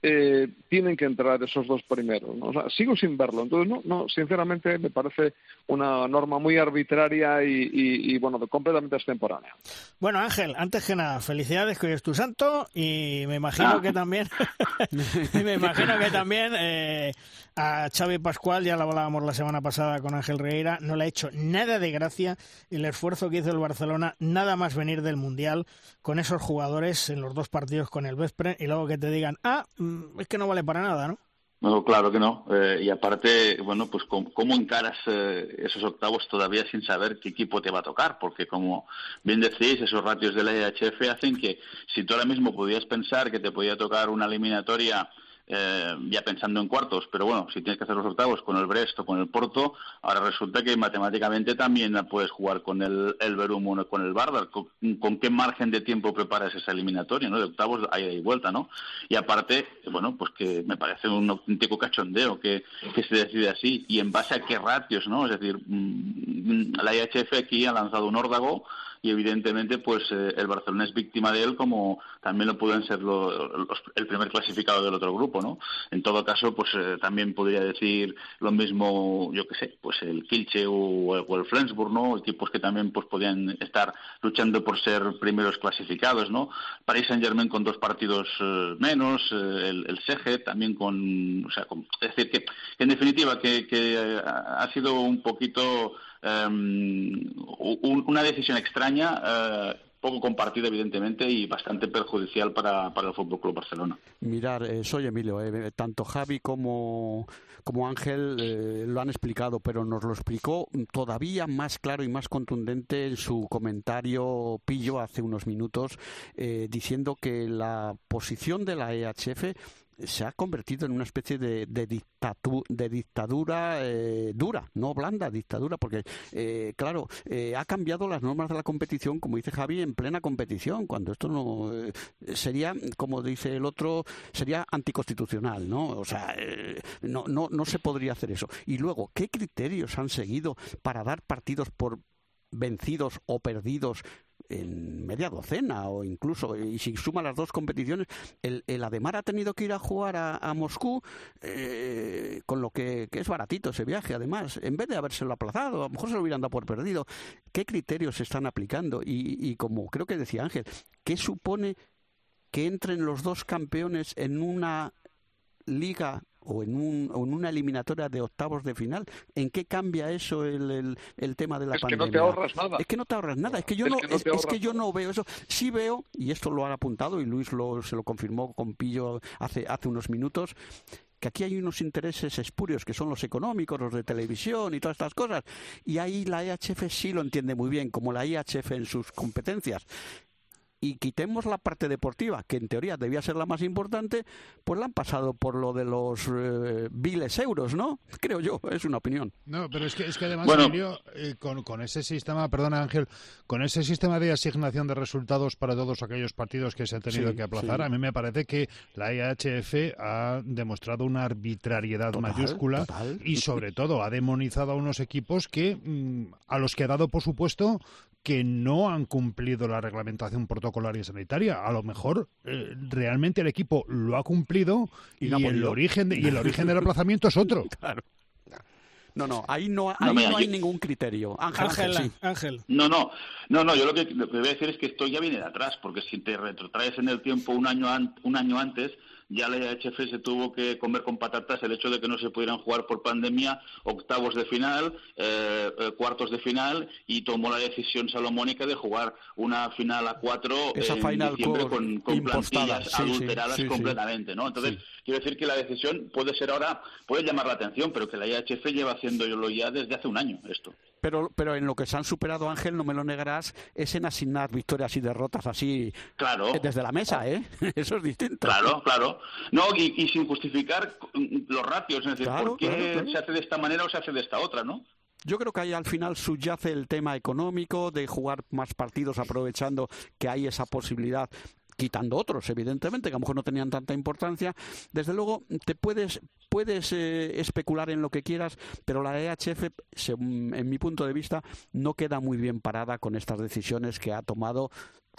eh, tienen que entrar esos dos primeros. ¿no? O sea, sigo sin verlo. Entonces, no, no, sinceramente me parece una norma muy arbitraria y, y, y bueno, completamente extemporánea. Bueno, Ángel, antes que nada, felicidades que hoy es tu santo y me imagino Ah. que también, [LAUGHS] y me imagino que también eh, a Xavi Pascual, ya lo hablábamos la semana pasada con Ángel Reira, no le ha hecho nada de gracia el esfuerzo que hizo el Barcelona, nada más venir del Mundial con esos jugadores en los dos partidos con el Vespre y luego que te digan, ah, es que no vale para nada, ¿no? No, claro que no. Eh, y aparte, bueno, pues ¿cómo, encaras eh, esos octavos todavía sin saber qué equipo te va a tocar? Porque como bien decís, esos ratios de la EHF hacen que si tú ahora mismo podías pensar que te podía tocar una eliminatoria eh, ya pensando en cuartos, pero bueno, si tienes que hacer los octavos con el Brest o con el Porto, ahora resulta que matemáticamente también puedes jugar con el, el Verum o con el Bardar. ¿Con, qué margen de tiempo preparas esa eliminatoria? ¿no? De octavos hay de vuelta, ¿no? Y aparte, bueno, pues que me parece un auténtico cachondeo que, que se decide así y en base a qué ratios, ¿no? Es decir, mm, la IHF aquí ha lanzado un órdago y evidentemente pues eh, el Barcelona es víctima de él como también lo pueden ser lo- los- el primer clasificado del otro grupo no en todo caso pues eh, también podría decir lo mismo yo que sé pues el Kilche o, o el Flensburg no equipos que también pues podían estar luchando por ser primeros clasificados no Paris Saint Germain con dos partidos eh, menos eh, el, el Sege también con o sea con- es decir que, que en definitiva que, que ha sido un poquito em, un- una decisión extraña, eh, poco compartida evidentemente y bastante perjudicial para, para el Fútbol Club Barcelona. Mirar, eh, soy Emilio, eh, tanto Javi como, como Ángel lo han explicado, pero nos lo explicó todavía más claro y más contundente en su comentario Pillo hace unos minutos, diciendo que la posición de la EHF se ha convertido en una especie de, de, de dictadura eh, dura, no blanda, dictadura, porque, eh, claro, eh, ha cambiado las normas de la competición, como dice Javi, en plena competición, cuando esto no eh, sería, como dice el otro, sería anticonstitucional, ¿no? O sea, no, no, no se podría hacer eso. Y luego, ¿qué criterios han seguido para dar partidos por vencidos o perdidos en media docena o incluso, y si suma las dos competiciones, el, el Ademar ha tenido que ir a jugar a, a Moscú eh, con lo que, es baratito ese viaje, además, en vez de habérselo aplazado, a lo mejor se lo hubieran dado por perdido. ¿Qué criterios se están aplicando? Y, y como creo que decía Ángel, ¿qué supone que entren los dos campeones en una liga o en, un, o en una eliminatoria de octavos de final, ¿en qué cambia eso el, el, el tema de la Es que pandemia? no te ahorras nada. Es que no te ahorras nada, es que yo Es no, que no es, es que yo no veo eso. Sí veo, y esto lo han apuntado y Luis lo, se lo confirmó con Pillo hace, hace unos minutos, que aquí hay unos intereses espurios que son los económicos, los de televisión y todas estas cosas. Y ahí la EHF sí lo entiende muy bien, como la IHF en sus competencias. Y quitemos la parte deportiva, que en teoría debía ser la más importante, pues la han pasado por lo de los eh, viles euros, ¿no? Creo yo, es una opinión. No, pero es que, es que además, Bueno. Emilio, eh, con, con ese sistema, perdona Ángel, con ese sistema de asignación de resultados para todos aquellos partidos que se han tenido Sí, que aplazar, sí. a mí me parece que la IHF ha demostrado una arbitrariedad mayúscula y sobre todo ha demonizado a unos equipos que mm, a los que ha dado por supuesto que no han cumplido la reglamentación protocolaria sanitaria. A lo mejor eh, realmente el equipo lo ha cumplido Y y, no ha el origen de- y el origen del [LAUGHS] aplazamiento es otro. Claro. No, no, ahí no, ahí No, mira, no hay yo- ningún criterio. Ángel, Ángel, Ángel, sí. Ángel. No, no, no, no. Yo lo que, lo que voy a decir es que esto ya viene de atrás, porque si te retrotraes en el tiempo un año an- un año antes, ya la IHF se tuvo que comer con patatas el hecho de que no se pudieran jugar por pandemia octavos de final, eh, eh, cuartos de final y tomó la decisión salomónica de jugar una final a cuatro Esa en Final diciembre con, plantillas sí, adulteradas sí, sí. completamente, ¿no? Entonces quiero decir que la decisión puede ser ahora puede llamar la atención, pero que la IHF lleva haciéndolo ya desde hace un año esto. Pero, pero en lo que se han superado, Ángel, no me lo negarás, es en asignar victorias y derrotas así Claro. eh, desde la mesa, ¿eh? [LAUGHS] Eso es distinto. Claro, claro. No, y, y sin justificar los ratios, es decir, Claro, por qué claro. se hace de esta manera o se hace de esta otra, ¿no? Yo creo que ahí al final subyace el tema económico, de jugar más partidos aprovechando que hay esa posibilidad quitando otros, evidentemente, que a lo mejor no tenían tanta importancia. Desde luego, te puedes, puedes eh, especular en lo que quieras, pero la EHF, según- en mi punto de vista, no queda muy bien parada con estas decisiones que ha tomado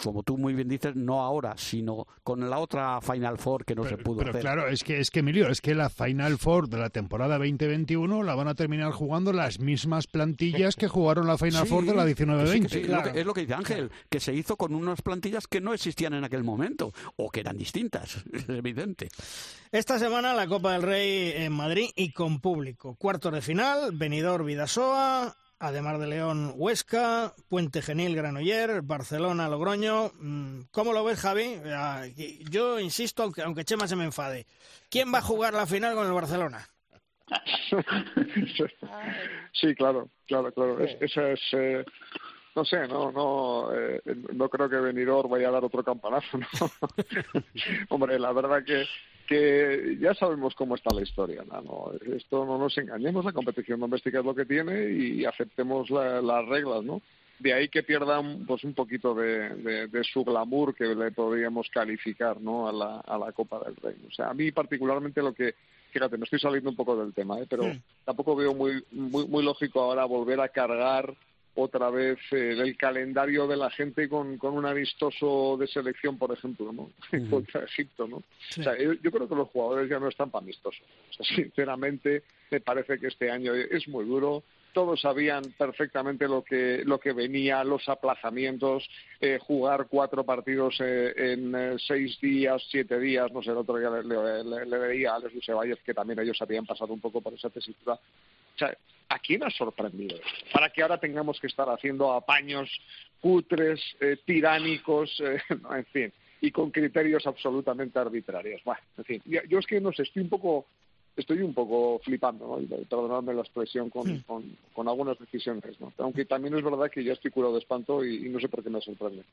como tú muy bien dices, no ahora, sino con la otra Final Four que no se pudo pero hacer. claro, es que, es que Emilio, es que la Final Four de la temporada 2021 la van a terminar jugando las mismas plantillas que jugaron la Final Sí, Four de la que sí, 19-20. que sí, es lo que- es lo que dice Ángel, que se hizo con unas plantillas que no existían en aquel momento, o que eran distintas, [LAUGHS] es evidente. Esta semana la Copa del Rey en Madrid y con público. Cuartos de final, Benidorm Vidasoa, Ademar de León Huesca, Puente Genil Granoller, Barcelona Logroño. Mm, ¿Cómo lo ves, Javi? Yo insisto, aunque, aunque Chema se me enfade. ¿Quién va a jugar la final con el Barcelona? [LAUGHS] Sí, claro, claro, claro. Es, esa es, eh, no sé, no, no, eh, no creo que Benidorm vaya a dar otro campanazo, ¿no? [LAUGHS] Hombre, la verdad que que ya sabemos cómo está la historia, ¿no? No, Esto no nos engañemos, la competición doméstica es lo que tiene y aceptemos la- las reglas, ¿no? De ahí que pierdan pues un poquito de, de- de su glamour que le podríamos calificar, ¿no? A la, a la Copa del Rey. O sea, a mí particularmente lo que fíjate, me estoy saliendo un poco del tema, ¿eh? pero Hmm. tampoco veo muy, muy, muy lógico ahora volver a cargar otra vez eh, el calendario de la gente con, con un amistoso de selección, por ejemplo, ¿no? [LAUGHS] contra Egipto, ¿no? O sea, yo, yo creo que los jugadores ya no están para amistosos. O sea, [LAUGHS] sinceramente, me parece que este año es muy duro. Todos sabían perfectamente lo que lo que venía, los aplazamientos, eh, jugar cuatro partidos eh, en eh, seis días, siete días, no sé, el otro día le, le, veía a Alex Ceballos que también ellos habían pasado un poco por esa tesitura. O sea, ¿a quién ha sorprendido? Para que ahora tengamos que estar haciendo apaños cutres, eh, tiránicos, eh, [LAUGHS] no, en fin, y con criterios absolutamente arbitrarios. Bueno, en fin, yo, yo es que no sé, estoy un poco estoy un poco flipando, ¿no? Y perdonadme la expresión con, con, con algunas decisiones, ¿no? Aunque también es verdad que ya estoy curado de espanto y, y no sé por qué me sorprende.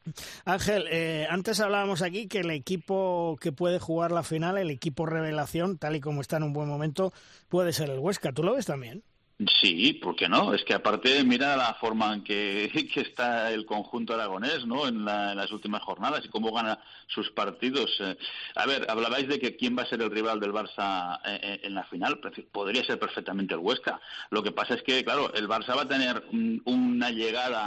Ángel, eh, antes hablábamos aquí que el equipo que puede jugar la final, el equipo revelación, tal y como está en un buen momento, puede ser el Huesca. ¿Tú lo ves también? Sí, ¿por qué no? Es que aparte mira la forma en [LAUGHS] que, está el conjunto aragonés, ¿no? En, la- en las últimas jornadas y cómo gana sus partidos. Eh, a ver, hablabais de que quién va a ser el rival del Barça eh, eh, en la final. Podría ser perfectamente el Huesca. Lo que pasa es que, claro, el Barça va a tener mm, una llegada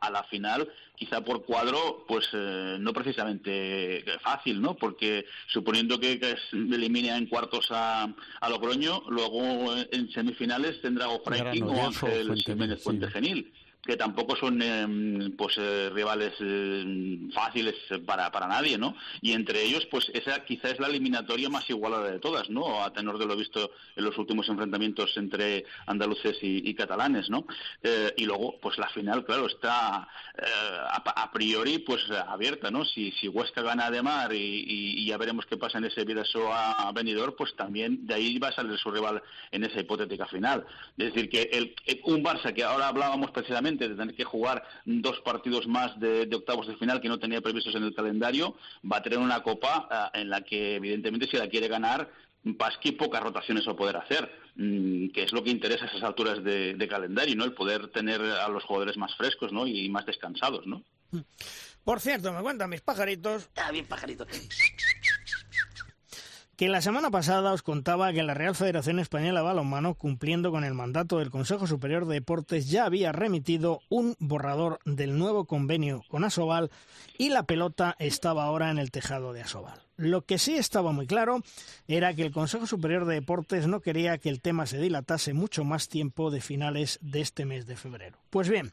a, la final quizá por cuadro, pues eh, no precisamente fácil, ¿no? Porque suponiendo que, que elimine en cuartos a, a Logroño, luego eh, en semifinales tendrá o Franklin o Granollers o Ángel Jiménez sí. Puente Genil que tampoco son eh, pues eh, rivales eh, fáciles para, para nadie, ¿no? Y entre ellos, pues esa quizá es la eliminatoria más igualada de todas, ¿no? A tenor de lo visto en los últimos enfrentamientos entre andaluces y, catalanes, ¿no? Eh, y luego, pues la final, claro, está eh, a, a priori pues abierta, ¿no? Si, si Huesca gana de mar y, ya veremos qué pasa en ese Vidaso a Benidorm, pues también de ahí va a salir su rival en esa hipotética final. Es decir, que el- un Barça que ahora hablábamos precisamente de tener que jugar dos partidos más de, de octavos de final que no tenía previstos en el calendario, va a tener una copa ah, en la que evidentemente si la quiere ganar Pasqui pocas rotaciones va a poder hacer, mm, que es lo que interesa a esas alturas de, de calendario, ¿no? El poder tener a los jugadores más frescos, ¿no? Y más descansados, ¿no? Por cierto, me cuentan mis pajaritos. Ah, bien pajarito. Que la semana pasada os contaba que la Real Federación Española de Balonmano, cumpliendo con el mandato del Consejo Superior de Deportes, ya había remitido un borrador del nuevo convenio con Asobal y la pelota estaba ahora en el tejado de Asobal. Lo que sí estaba muy claro era que el Consejo Superior de Deportes no quería que el tema se dilatase mucho más tiempo de finales de este mes de febrero. Pues bien,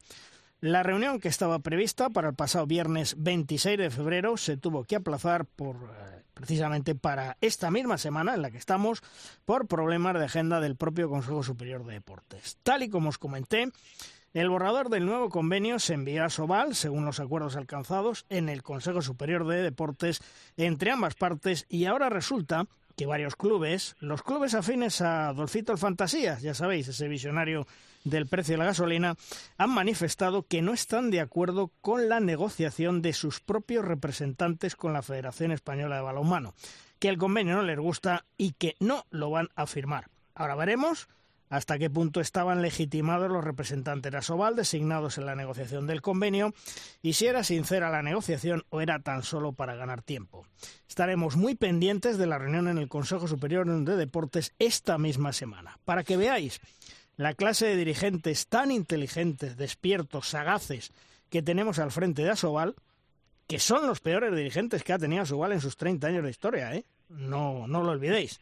la reunión que estaba prevista para el pasado viernes 26 de febrero se tuvo que aplazar por eh, precisamente para esta misma semana en la que estamos por problemas de agenda del propio Consejo Superior de Deportes. Tal y como os comenté, el borrador del nuevo convenio se envió a Sobal, según los acuerdos alcanzados en el Consejo Superior de Deportes entre ambas partes y ahora resulta que varios clubes, los clubes afines a Dolfito el Fantasías, ya sabéis, ese visionario del precio de la gasolina, han manifestado que no están de acuerdo con la negociación de sus propios representantes con la Federación Española de Balonmano, que el convenio no les gusta y que no lo van a firmar. Ahora veremos hasta qué punto estaban legitimados los representantes de Asobal designados en la negociación del convenio y si era sincera la negociación o era tan solo para ganar tiempo. Estaremos muy pendientes de la reunión en el Consejo Superior de Deportes esta misma semana, para que veáis la clase de dirigentes tan inteligentes, despiertos, sagaces que tenemos al frente de Asobal, que son los peores dirigentes que ha tenido Asobal en sus 30 años de historia, ¿eh? No, no lo olvidéis.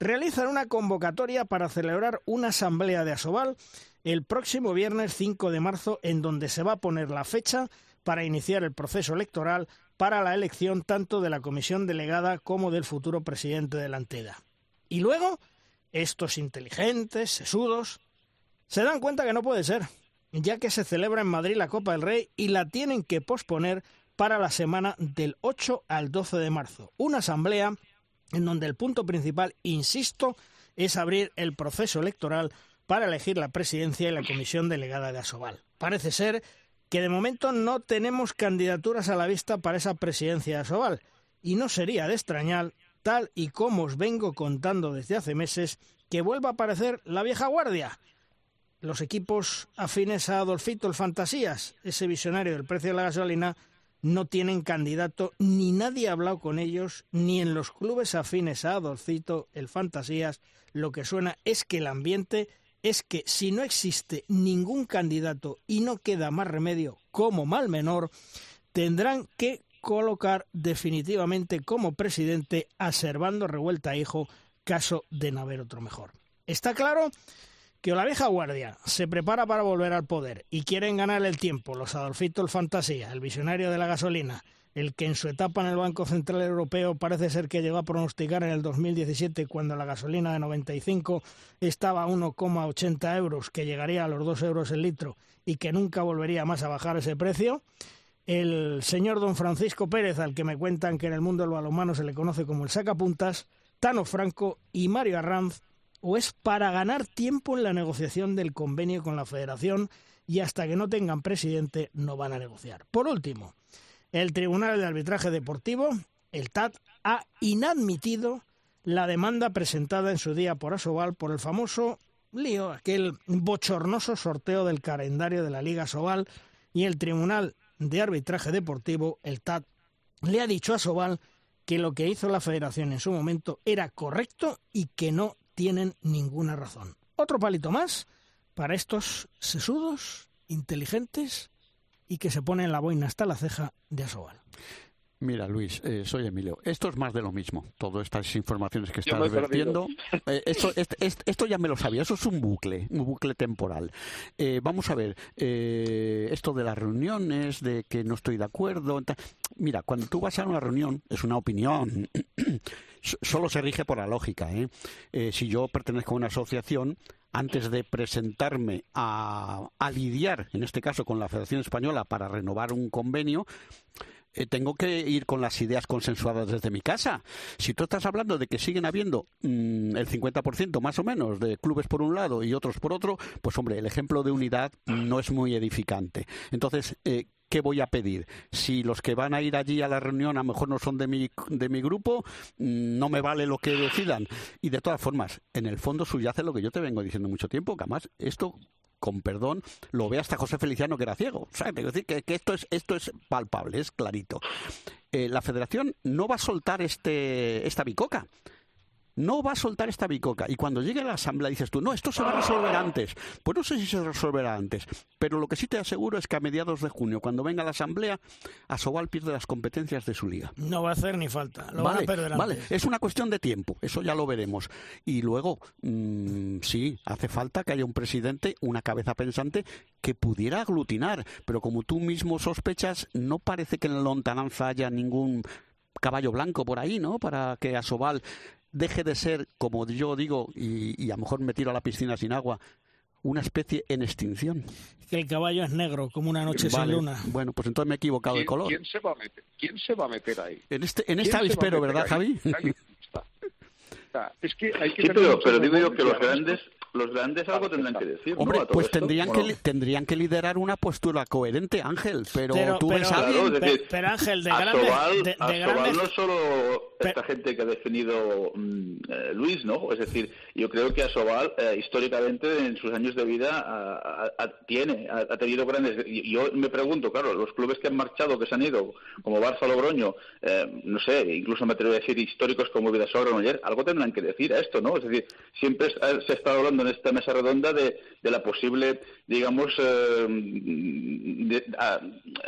Realizan una convocatoria para celebrar una asamblea de Asobal el próximo viernes 5 de marzo, en donde se va a poner la fecha para iniciar el proceso electoral para la elección tanto de la comisión delegada como del futuro presidente de la entidad. Y luego, estos inteligentes, sesudos, se dan cuenta que no puede ser, ya que se celebra en Madrid la Copa del Rey y la tienen que posponer para la semana del 8 al 12 de marzo. Una asamblea en donde el punto principal, insisto, es abrir el proceso electoral para elegir la presidencia y la comisión delegada de Asobal. Parece ser que de momento no tenemos candidaturas a la vista para esa presidencia de Asobal, y no sería de extrañar, tal y como os vengo contando desde hace meses, que vuelva a aparecer la vieja guardia. Los equipos afines a Adolfito el Fantasías, ese visionario del precio de la gasolina, no tienen candidato, ni nadie ha hablado con ellos, ni en los clubes afines a Adolfito el Fantasías, lo que suena es que el ambiente es que si no existe ningún candidato y no queda más remedio como mal menor, tendrán que colocar definitivamente como presidente a Revuelta Hijo, caso de no haber otro mejor. Está claro que la vieja guardia se prepara para volver al poder y quieren ganar el tiempo, los Adolfito el Fantasía, el visionario de la gasolina, el que en su etapa en el Banco Central Europeo parece ser que llegó a pronosticar en el 2017, cuando la gasolina de 95 estaba a 1,80 euros, que llegaría a los 2 euros el litro y que nunca volvería más a bajar ese precio. El señor don Francisco Pérez, al que me cuentan que en el mundo del balonmano se le conoce como el sacapuntas, Tano Franco y Mario Arranz, o es para ganar tiempo en la negociación del convenio con la federación y hasta que no tengan presidente no van a negociar. Por último, el Tribunal de Arbitraje Deportivo, el TAT, ha inadmitido la demanda presentada en su día por Asobal por el famoso lío, aquel bochornoso sorteo del calendario de la Liga Asobal y el Tribunal de Arbitraje Deportivo, el TAT, le ha dicho a Asobal que lo que hizo la federación en su momento era correcto y que no tienen ninguna razón. Otro palito más para estos sesudos, inteligentes y que se pone en la boina hasta la ceja de Asobal. Mira, Luis, eh, soy Emilio. Esto es más de lo mismo. Todas estas informaciones que estás vertiendo. Eh, esto, esto, ya me lo sabía. Eso es un bucle, un bucle temporal. Eh, vamos a ver. esto de las reuniones, de que no estoy de acuerdo. Mira, cuando tú vas a una reunión, es una opinión. [CLEARS THROAT] Solo se rige por la lógica. si yo pertenezco a una asociación, antes de presentarme a, lidiar, en este caso con la Federación Española, para renovar un convenio, eh, tengo que ir con las ideas consensuadas desde mi casa. Si tú estás hablando de que siguen habiendo mm, el 50% más o menos de clubes por un lado y otros por otro, pues hombre, el ejemplo de unidad no es muy edificante. Entonces, eh, ¿qué voy a pedir? Si los que van a ir allí a la reunión a lo mejor no son de mi, de mi grupo, mm, no me vale lo que decidan. Y de todas formas, en el fondo subyace lo que yo te vengo diciendo mucho tiempo, que además esto con perdón, lo ve hasta José Feliciano que era ciego. O sea, decir que, esto, es, esto es palpable, es clarito. Eh, la federación no va a soltar este, esta bicoca no va a soltar esta bicoca. Y cuando llegue a la asamblea dices tú, no, esto se va a resolver antes. Pues no sé si se resolverá antes, pero lo que sí te aseguro es que a mediados de junio, cuando venga la asamblea, Asobal pierde las competencias de su liga. No va a hacer ni falta, lo van a perder Vale, es una cuestión de tiempo, eso ya lo veremos. Y luego, mm, sí, hace falta que haya un presidente, una cabeza pensante, que pudiera aglutinar, pero como tú mismo sospechas, no parece que en la lontananza haya ningún caballo blanco por ahí, ¿no? Para que Asobal deje de ser, como yo digo, y, a lo mejor me tiro a la piscina sin agua, una especie en extinción. Que el caballo es negro, como una noche sin luna. Bueno, pues entonces me he equivocado de color. ¿quién se, va a meter? ¿Quién se va a meter ahí? En, este, en esta avispero, ¿verdad, Javi? es que hay que sí, pero, pero digo yo que los grandes, los grandes algo tendrán que decir. Hombre, pues tendrían que tendrían que liderar una postura coherente, Ángel. Pero, tú ves a alguien. pero, Ángel, de grandes, de, no solo esta gente que ha definido mm, eh, Luis, ¿no? Es decir, yo creo que Asobal, eh, históricamente, en sus años de vida, tiene, ha, tenido grandes... Yo me pregunto, claro, los clubes que han marchado, que se han ido, como Barça Logroño, eh, no sé, incluso me atrevo a decir históricos como Vidasoa ayer, algo tendrán que decir a esto, ¿no? Es decir, siempre se ha estado hablando en esta mesa redonda de, la posible, digamos,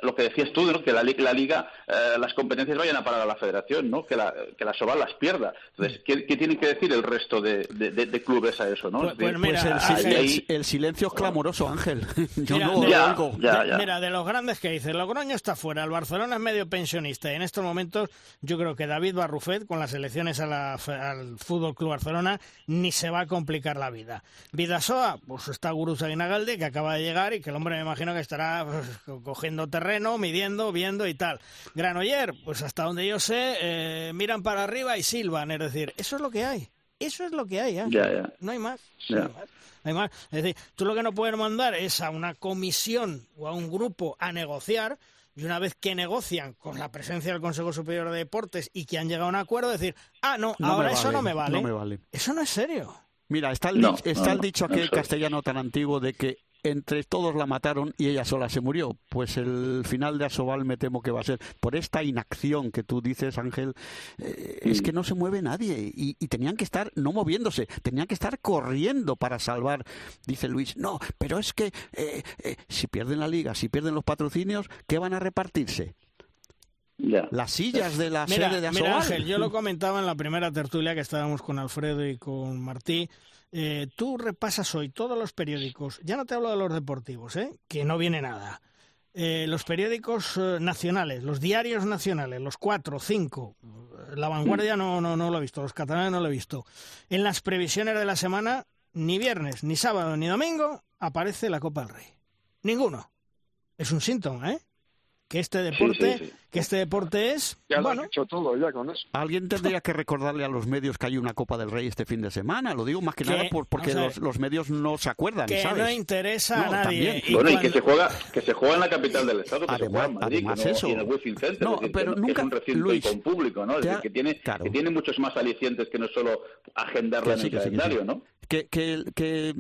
lo que decías tú, ¿no? Que la, la Liga, las competencias vayan a parar a la Federación, ¿no? Que la, que la Sobal las pierda. Entonces, ¿qué, qué tiene que decir el resto de, de, clubes a eso? ¿no? Pues, pues mira, el, silencio es clamoroso, Ángel. [LAUGHS] Yo mira, no de, ya, ya, Mira, de los grandes que dice, Logroño está fuera, el Barcelona es medio pensionista y en estos momentos yo creo que David Barrufet con las elecciones a la, al Fútbol Club Barcelona ni se va a complicar la vida. Vidasoa, pues está Guruza Guinagalde que acaba de llegar y que el hombre me imagino que estará pues, cogiendo terreno, midiendo, viendo y tal. Granoller, pues hasta donde yo sé, eh, miran para arriba y silban, es decir, eso es lo que hay. Eso es lo que hay, ¿eh? No hay más. No hay más. Es decir, tú lo que no puedes mandar es a una comisión o a un grupo a negociar y una vez que negocian con la presencia del Consejo Superior de Deportes y que han llegado a un acuerdo, decir, ah, no, ahora eso no me vale. No me vale. Eso no es serio. Mira, está el, está el dicho aquel castellano tan antiguo de que entre todos la mataron y ella sola se murió. Pues el final de Asobal me temo que va a ser por esta inacción que tú dices, Ángel, eh, es que no se mueve nadie y, tenían que estar no moviéndose, tenían que estar corriendo para salvar. Dice Luis, no, pero es que eh, eh, si pierden la liga, si pierden los patrocinios, ¿qué van a repartirse? Las sillas de la sede de Asobal. Mira, Ángel, yo lo [LAUGHS] comentaba en la primera tertulia que estábamos con Alfredo y con Martí. Eh, tú repasas hoy todos los periódicos, ya no te hablo de los deportivos, ¿eh? que no viene nada. Eh, los periódicos nacionales, los diarios nacionales, los cuatro, cinco, la vanguardia no, no, no lo he visto, los catalanes no lo he visto. En las previsiones de la semana, ni viernes, ni sábado, ni domingo, aparece la Copa del Rey. Ninguno. Es un síntoma, ¿eh? Que este deporte, que este deporte es ya lo bueno, hecho todo ya con eso. Alguien tendría que recordarle a los medios que hay una Copa del Rey este fin de semana. Lo digo más que, nada porque los, medios no se acuerdan, que no interesa a nadie. Y bueno, y que se juega que se juega en la capital del estado, que además, se juega en Madrid, además no, eso. y en el Wizzing Center, no, decir, pero que, nunca, es un recinto Luis, con público, ¿no? Es decir, que tiene claro. que tiene muchos más alicientes que no solo agendarla en el calendario, ¿no? Que, que, que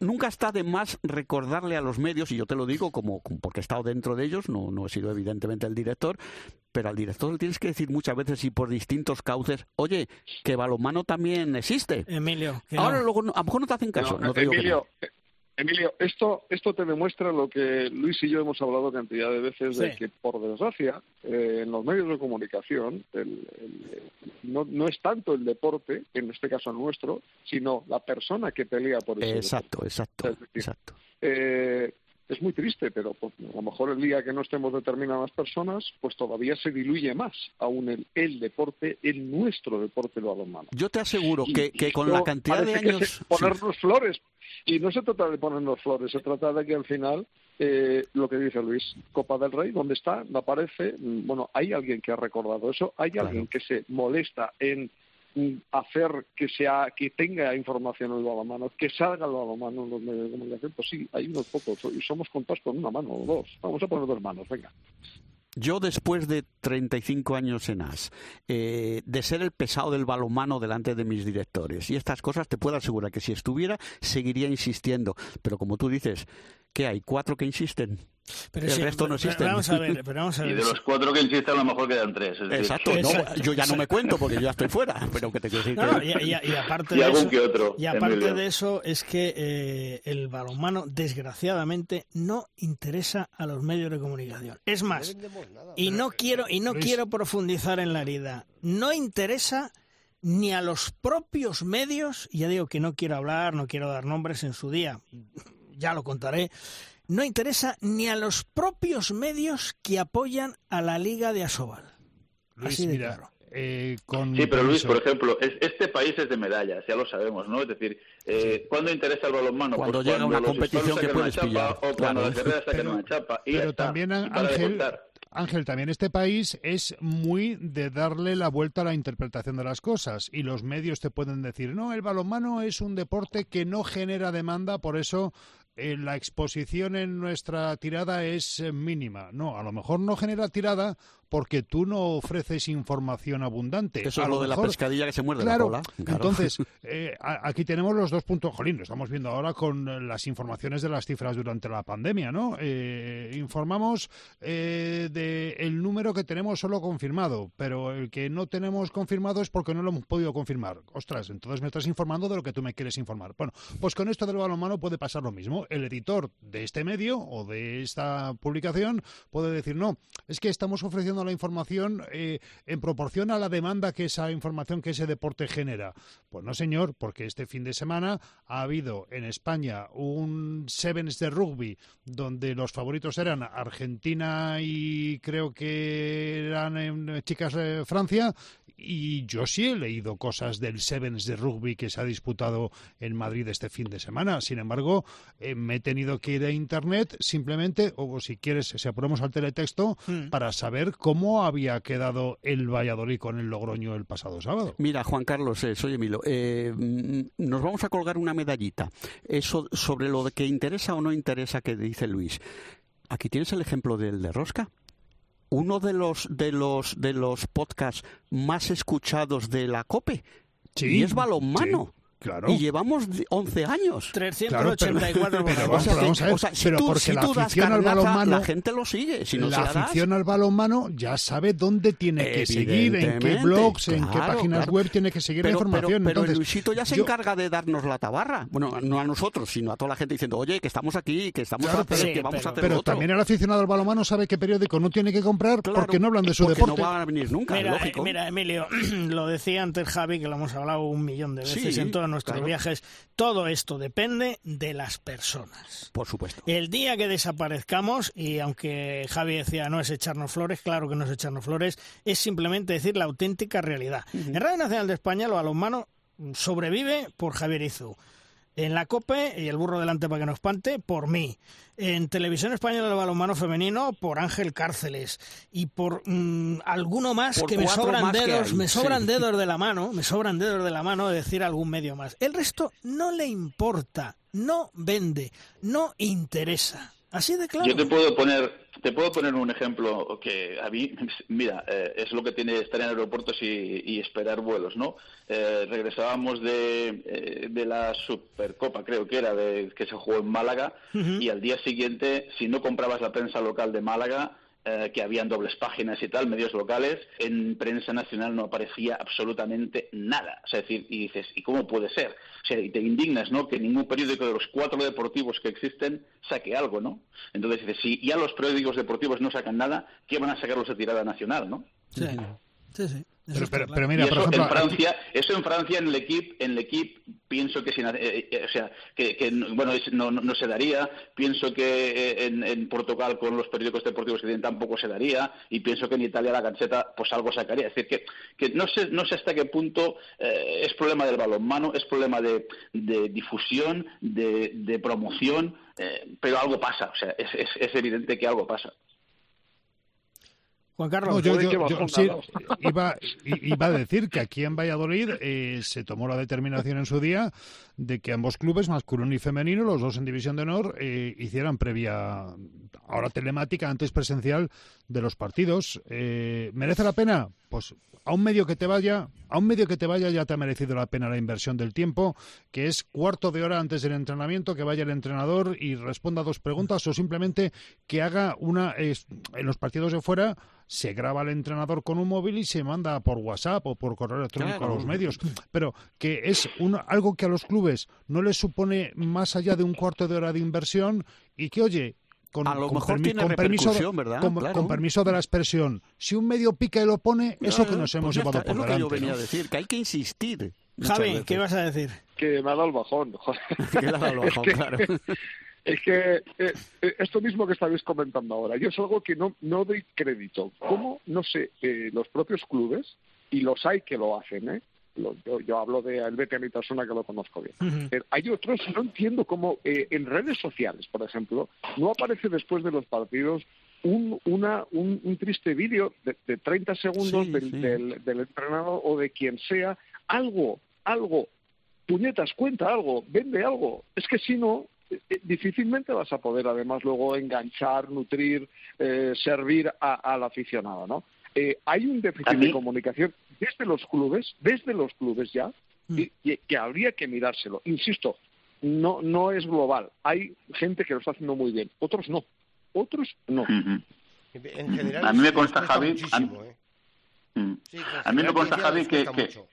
nunca está de más recordarle a los medios, y yo te lo digo como, porque he estado dentro de ellos, no, no he sido evidentemente el director, pero al director le tienes que decir muchas veces y por distintos cauces, oye, que balonmano también existe. Emilio. Ahora luego, a lo mejor no te hacen caso. No, te Emilio, digo que Emilio, esto, esto te demuestra lo que Luis y yo hemos hablado cantidad de veces, de que por desgracia eh, en los medios de comunicación el, no, no, es tanto el deporte, en este caso nuestro, sino la persona que pelea por ese Exacto, deporte. exacto, exacto. Eh, es muy triste, pero pues, a lo mejor el día que no estemos determinadas personas, pues todavía se diluye más aún el, el deporte, el nuestro deporte balonmano. Yo te aseguro que, que con la cantidad de años... ponernos flores, y no se trata de ponernos flores, se trata de que al final, eh, lo que dice Luis, Copa del Rey, ¿dónde está? No aparece. Mm, bueno, hay alguien que ha recordado eso, hay alguien que se molesta en hacer que sea que tenga información el balonmano, que salga el balonmano en los medios de comunicación, pues sí, hay unos pocos, y somos contados con una mano o dos. Vamos a poner dos manos, venga. Yo después de 35 años en AS, eh, de ser el pesado del balonmano delante de mis directores y estas cosas, te puedo asegurar que si estuviera, seguiría insistiendo. Pero como tú dices, ¿qué hay? ¿Cuatro que insisten? Pero el sí, resto no pero existen. vamos a ver, [LAUGHS] pero vamos a ver. Y de los cuatro que insisten, a lo mejor quedan tres. Es decir, Exacto, no, yo ya no me cuento porque yo ya estoy fuera, pero que te quiero decir No, que- no, y, y- y aparte, [LAUGHS] Y de eso, que otro, y aparte de eso es que eh, el balonmano, desgraciadamente, no interesa a los medios de comunicación. Es más, y no quiero y no quiero profundizar en la herida. No interesa ni a los propios medios, y ya digo que no quiero hablar, no quiero dar nombres en su día, ya lo contaré. No interesa ni a los propios medios que apoyan a la Liga de Asobal. Luis, Así de mira, claro. eh, con Sí, pero Luis, por ejemplo, es- este país es de medallas, ya lo sabemos, ¿no? Es decir, eh, ¿cuándo interesa el balonmano? Cuando Pues llega cuando una competición que puedes chapa pillar, O cuando claro. las guerreras sacan una chapa. Y Pero está. también, Y Ángel. Ángel, también este país es muy de darle la vuelta a la interpretación de las cosas y los medios te pueden decir, no, el balonmano es un deporte que no genera demanda, por eso eh, la exposición en nuestra tirada es eh, mínima. No, a lo mejor no genera tirada porque tú no ofreces información abundante. Eso A es lo de la pescadilla que se muerde Claro, la cola. Claro. entonces, [LAUGHS] eh, aquí tenemos los dos puntos, Jolín, lo estamos viendo ahora con eh, las informaciones de las cifras durante la pandemia, ¿no? Eh, informamos eh, de el número que tenemos solo confirmado, pero el que no tenemos confirmado es porque no lo hemos podido confirmar. Ostras, entonces me estás informando de lo que tú me quieres informar. Bueno, pues con esto del balonmano puede pasar lo mismo. El editor de este medio o de esta publicación puede decir, no, es que estamos ofreciendo la información eh, en proporción a la demanda que esa información, que ese deporte genera. Pues no, señor, porque este fin de semana ha habido en España un Sevens de rugby donde los favoritos eran Argentina y creo que eran eh, chicas de Francia. Y yo sí he leído cosas del Sevens de rugby que se ha disputado en Madrid este fin de semana. Sin embargo, eh, me he tenido que ir a internet simplemente, o si quieres, si apuramos al teletexto, para saber cómo había quedado el Valladolid con el Logroño el pasado sábado. Mira, Juan Carlos, eh, soy Emilio. eh, mm, nos vamos a colgar una medallita. Eso sobre lo de que interesa o no interesa que dice Luis. Aquí tienes el ejemplo del de Rosca. Uno de los de los de los podcasts más escuchados de la COPE. Sí, y es balonmano. Claro. Y llevamos 11 años. 384 pero, pero porque la afición al balonmano, la gente lo sigue. Si no la se la das- afición al balonmano ya sabe dónde tiene que seguir, en qué blogs, en qué páginas claro. web tiene que seguir pero, la información. Pero, pero Entonces, Luisito ya se yo- encarga de darnos la tabarra. Bueno, no a nosotros, sino a toda la gente diciendo, oye, que estamos aquí, que estamos Claro, a hacer, pero, que vamos a hacer pero otro. también el aficionado al balonmano sabe qué periódico no tiene que comprar porque no hablan de su porque deporte. no van a venir nunca, Mira, lógico. eh, mira, Emilio, [CLEARS THROAT] lo decía antes Javi, que lo hemos hablado un millón de veces Sí, en nuestros claro. viajes. Todo esto depende de las personas. Por supuesto. El día que desaparezcamos, y aunque Javi decía no es echarnos flores, claro que no es echarnos flores, es simplemente decir la auténtica realidad. En Radio Nacional de España, lo balonmano sobrevive por Javier Izu. En la COPE, y el burro delante para que no espante, por mí. En Televisión Española del Balonmano Femenino, por Ángel Cárceles. Y por mm, alguno más Por que me sobran más dedos, me sí. sobran dedos de la mano, me sobran dedos de la mano de decir algún medio más. El resto no le importa, no vende, no interesa. Así de claro. Yo te puedo poner te puedo poner un ejemplo que a mí, [LAUGHS] mira, eh, es lo que tiene estar en aeropuertos y, y esperar vuelos, ¿no? Eh, regresábamos de, eh, de la Supercopa, creo que era, de, que se jugó en Málaga, y al día siguiente, si no comprabas la prensa local de Málaga, eh, que habían dobles páginas y tal, medios locales, en prensa nacional no aparecía absolutamente nada. O sea, es decir, y dices, ¿y cómo puede ser? O sea, y te indignas, ¿no? Que ningún periódico de los cuatro deportivos que existen saque algo, ¿no? Entonces dices, si ya los periódicos deportivos no sacan nada, ¿qué van a sacarlos de tirada nacional, no? Sí, sí, sí. Pero, pero- pero mira, Y por eso ejemplo, en Francia, eso en Francia en el equipo, en el equipo pienso que sin, eh, eh, o sea, que, que, bueno, es- no, no, no se daría. Pienso que eh, en, en Portugal con los periódicos deportivos que tienen tampoco se daría y pienso que en Italia la Gazzetta pues algo sacaría. Es decir que, que no sé no sé hasta qué punto eh, es problema del balonmano, es problema de, de difusión, de, de promoción, eh, pero algo pasa. O sea, es, es, es evidente que algo pasa. Juan Carlos. No, yo, Joder, yo- qué yo bajón, sí, Carlos. [LAUGHS] iba, iba a decir que aquí en Valladolid eh, se tomó la determinación en su día de que ambos clubes, masculino y femenino, los dos en División de Honor, eh, hicieran previa, ahora telemática, antes presencial de los partidos. Eh, ¿Merece la pena? Pues a un medio que te vaya, a un medio que te vaya ya te ha merecido la pena la inversión del tiempo, que es cuarto de hora antes del entrenamiento, que vaya el entrenador y responda dos preguntas o simplemente que haga una, en los partidos de fuera, se graba el entrenador con un móvil y se manda por WhatsApp o por correo electrónico Claro. a los medios. Pero que es un- algo que a los clubes no les supone más allá de un cuarto de hora de inversión y que, oye, con, A lo con mejor permi- tiene con permiso, repercusión, ¿verdad? con, Claro. con permiso de la expresión, si un medio pica y lo pone, eso que nos hemos pues llevado está, por Es lo que delante. yo venía ¿no? a decir, que hay que insistir. Javi. ¿qué vas a decir? que me ha dado el bajón. joder. [LAUGHS] Que le ha dado el Es bajón, claro. Es que eh, eh, esto mismo que estáis comentando ahora, yo es algo que no, no doy crédito. ¿Cómo? No sé, eh, los propios clubes, y los hay que lo hacen, ¿eh? Lo- yo, yo hablo de el Bete Amitasuna que lo conozco bien. Pero hay otros, no entiendo cómo eh, en redes sociales, por ejemplo, no aparece después de los partidos un, una, un, un triste vídeo de, de 30 segundos Sí, del, sí. del, del entrenador o de quien sea, algo, algo, puñetas, cuenta algo, vende algo. Es que si no, difícilmente vas a poder además luego enganchar, nutrir, eh, servir a- al aficionado, ¿no? eh, hay un déficit de comunicación desde los clubes, desde los clubes ya, Mm. y, que habría que mirárselo. Insisto, no, no es global. Hay gente que lo está haciendo muy bien, otros no. Otros no. En general, a mí me consta, Javi, muchísimo, a, ¿eh? Mm. Sí, a mí me consta, Javi, que, cuesta que- mucho.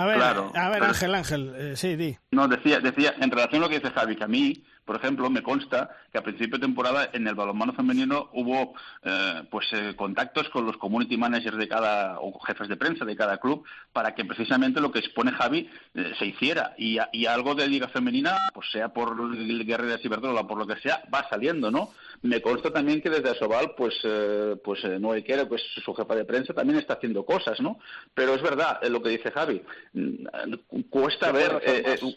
A ver, Claro, a ver Ángel, Ángel, eh, sí, di. No, decía, decía, en relación a lo que dice Javi, que a mí, por ejemplo, me consta que a principio de temporada en el balonmano femenino hubo eh, pues eh, contactos con los community managers de cada, o jefes de prensa de cada club, para que precisamente lo que expone Javi eh, se hiciera. Y, a- y algo de liga femenina, pues sea por el Guerrera Ciberdrola, por lo que sea, va saliendo, ¿no? Me consta también que desde Asobal, pues, eh, pues Noé Quero, que es su jefa de prensa, también está haciendo cosas, ¿no? Pero es verdad lo que dice Javi. mm, Cuesta ver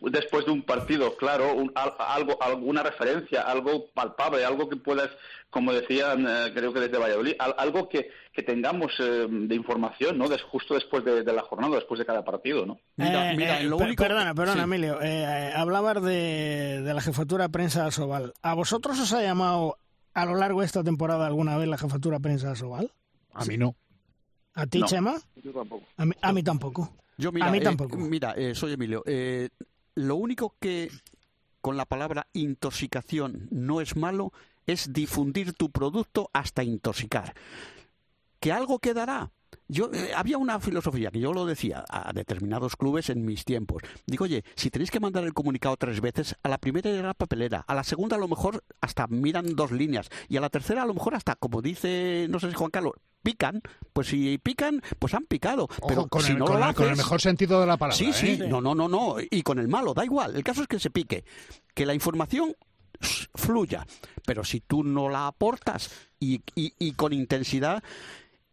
después de un partido, claro, un- al- algo, alguna referencia, algo palpable, algo que puedas, como decían, eh, creo que desde Valladolid, al- algo que, que tengamos eh, de información, ¿no? Des- justo después de, de la jornada, después de cada partido, ¿no? Eh, eh, per- Perdona, perdona, Emilio. Eh, eh, hablabas de, de la jefatura de prensa de Asobal. ¿A vosotros os ha llamado a lo largo de esta temporada alguna vez la jefatura de prensa de Asobal? A mí no. ¿A ti, No. Chema? Yo tampoco. A mí, a mí tampoco. Yo, mira, a mí eh, tampoco. mira, eh, soy Emilio. Eh, lo único que con la palabra intoxicación no es malo es difundir tu producto hasta intoxicar. ¿Que algo quedará? Yo eh, había una filosofía que yo lo decía a determinados clubes en mis tiempos. Digo, oye, si tenéis que mandar el comunicado tres veces, a la primera era la papelera, a la segunda a lo mejor hasta miran dos líneas y a la tercera a lo mejor hasta, como dice, no sé si Juan Carlos, pican. Pues si pican, pues han picado. Pero con, si el, no con lo el- con el haces- mejor sentido de la palabra. Sí, sí, ¿eh? no, no, no, no. Y con el malo, da igual. El caso es que se pique. Que la información fluya. Pero si tú no la aportas y, y- y con intensidad.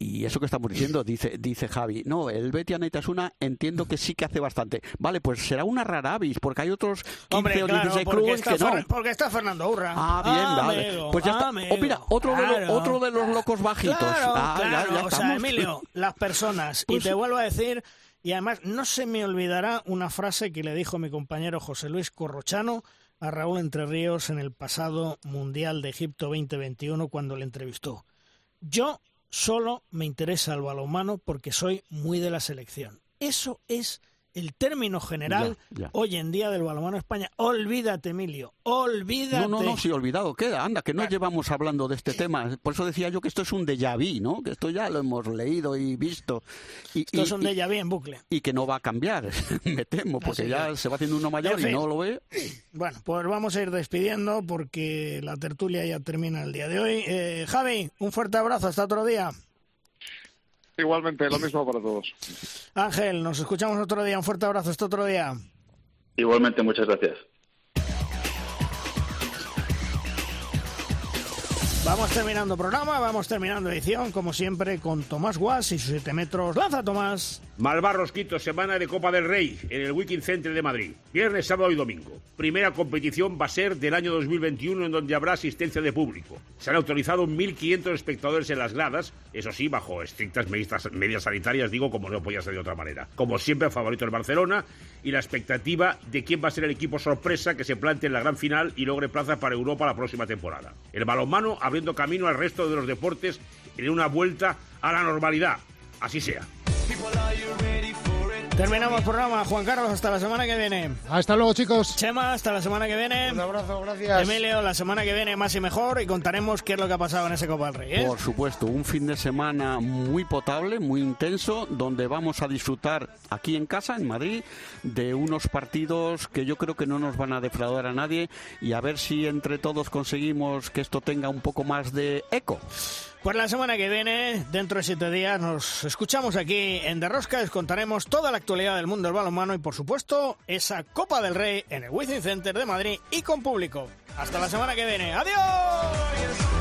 Y eso que estamos diciendo, dice, dice Javi, no, el Betia Naitasuna entiendo que sí que hace bastante. Vale, pues será una rara avis, porque hay otros 15 Hombre, o claro, 16 porque clubes está, que no. Porque está Fernando Urra. Ah, bien, vale. Amigo, Pues ya está. Oh, mira, otro, de, otro de los locos bajitos. Claro, Ah, ya- claro. ya o sea, estamos. Emilio, las personas. Pues y te vuelvo a decir, y además no se me olvidará una frase que le dijo mi compañero José Luis Corrochano a Raúl Entre Ríos en el pasado Mundial de Egipto 2021 cuando le entrevistó. Yo solo me interesa el balonmano porque soy muy de la selección. Eso es el término general Ya, ya. hoy en día del balonmano España. Olvídate, Emilio, olvídate. No, no, no, sí, olvidado queda. Anda, que no llevamos hablando de este tema. Por eso decía yo que esto es un déjà vu, ¿no? Que esto ya lo hemos leído y visto. Y, Esto y- es un déjà vu en bucle. y que no va a cambiar, [LAUGHS] me temo, porque Así ya se va haciendo uno mayor En fin. y no lo ve. Bueno, pues vamos a ir despidiendo porque la tertulia ya termina el día de hoy. Eh, Javi, un fuerte abrazo, hasta otro día. Igualmente, lo mismo para todos. Ángel, nos escuchamos otro día, un fuerte abrazo, hasta otro día. Igualmente, muchas gracias. Vamos terminando programa, vamos terminando edición, como siempre, con Tomás Guas y sus 7 metros. ¡Lanza, Tomás! Malvar Rosquito, semana de Copa del Rey en el Wiking Center de Madrid. Viernes, sábado y domingo. Primera competición va a ser del año 2021 en donde habrá asistencia de público. Se han autorizado 1.500 espectadores en las gradas, eso sí, bajo estrictas medidas, sanitarias, digo, como no podía ser de otra manera. Como siempre, favorito el Barcelona y la expectativa de quién va a ser el equipo sorpresa que se plante en la gran final y logre plaza para Europa la próxima temporada. El balonmano abriendo camino al resto de los deportes en una vuelta a la normalidad. Así sea. Terminamos el programa. Juan Carlos, hasta la semana que viene. Hasta luego, chicos. Chema, hasta la semana que viene. Un abrazo, gracias. Emilio, la semana que viene más y mejor y contaremos qué es lo que ha pasado en ese Copa del Rey. ¿eh? Por supuesto, un fin de semana muy potable, muy intenso, donde vamos a disfrutar aquí en casa, en Madrid, de unos partidos que yo creo que no nos van a defraudar a nadie y a ver si entre todos conseguimos que esto tenga un poco más de eco. Pues la semana que viene, dentro de siete días, nos escuchamos aquí en Derrosca. Les contaremos toda la actualidad del mundo del balonmano y, por supuesto, esa Copa del Rey en el Wizzing Center de Madrid y con público. Hasta la semana que viene. ¡Adiós!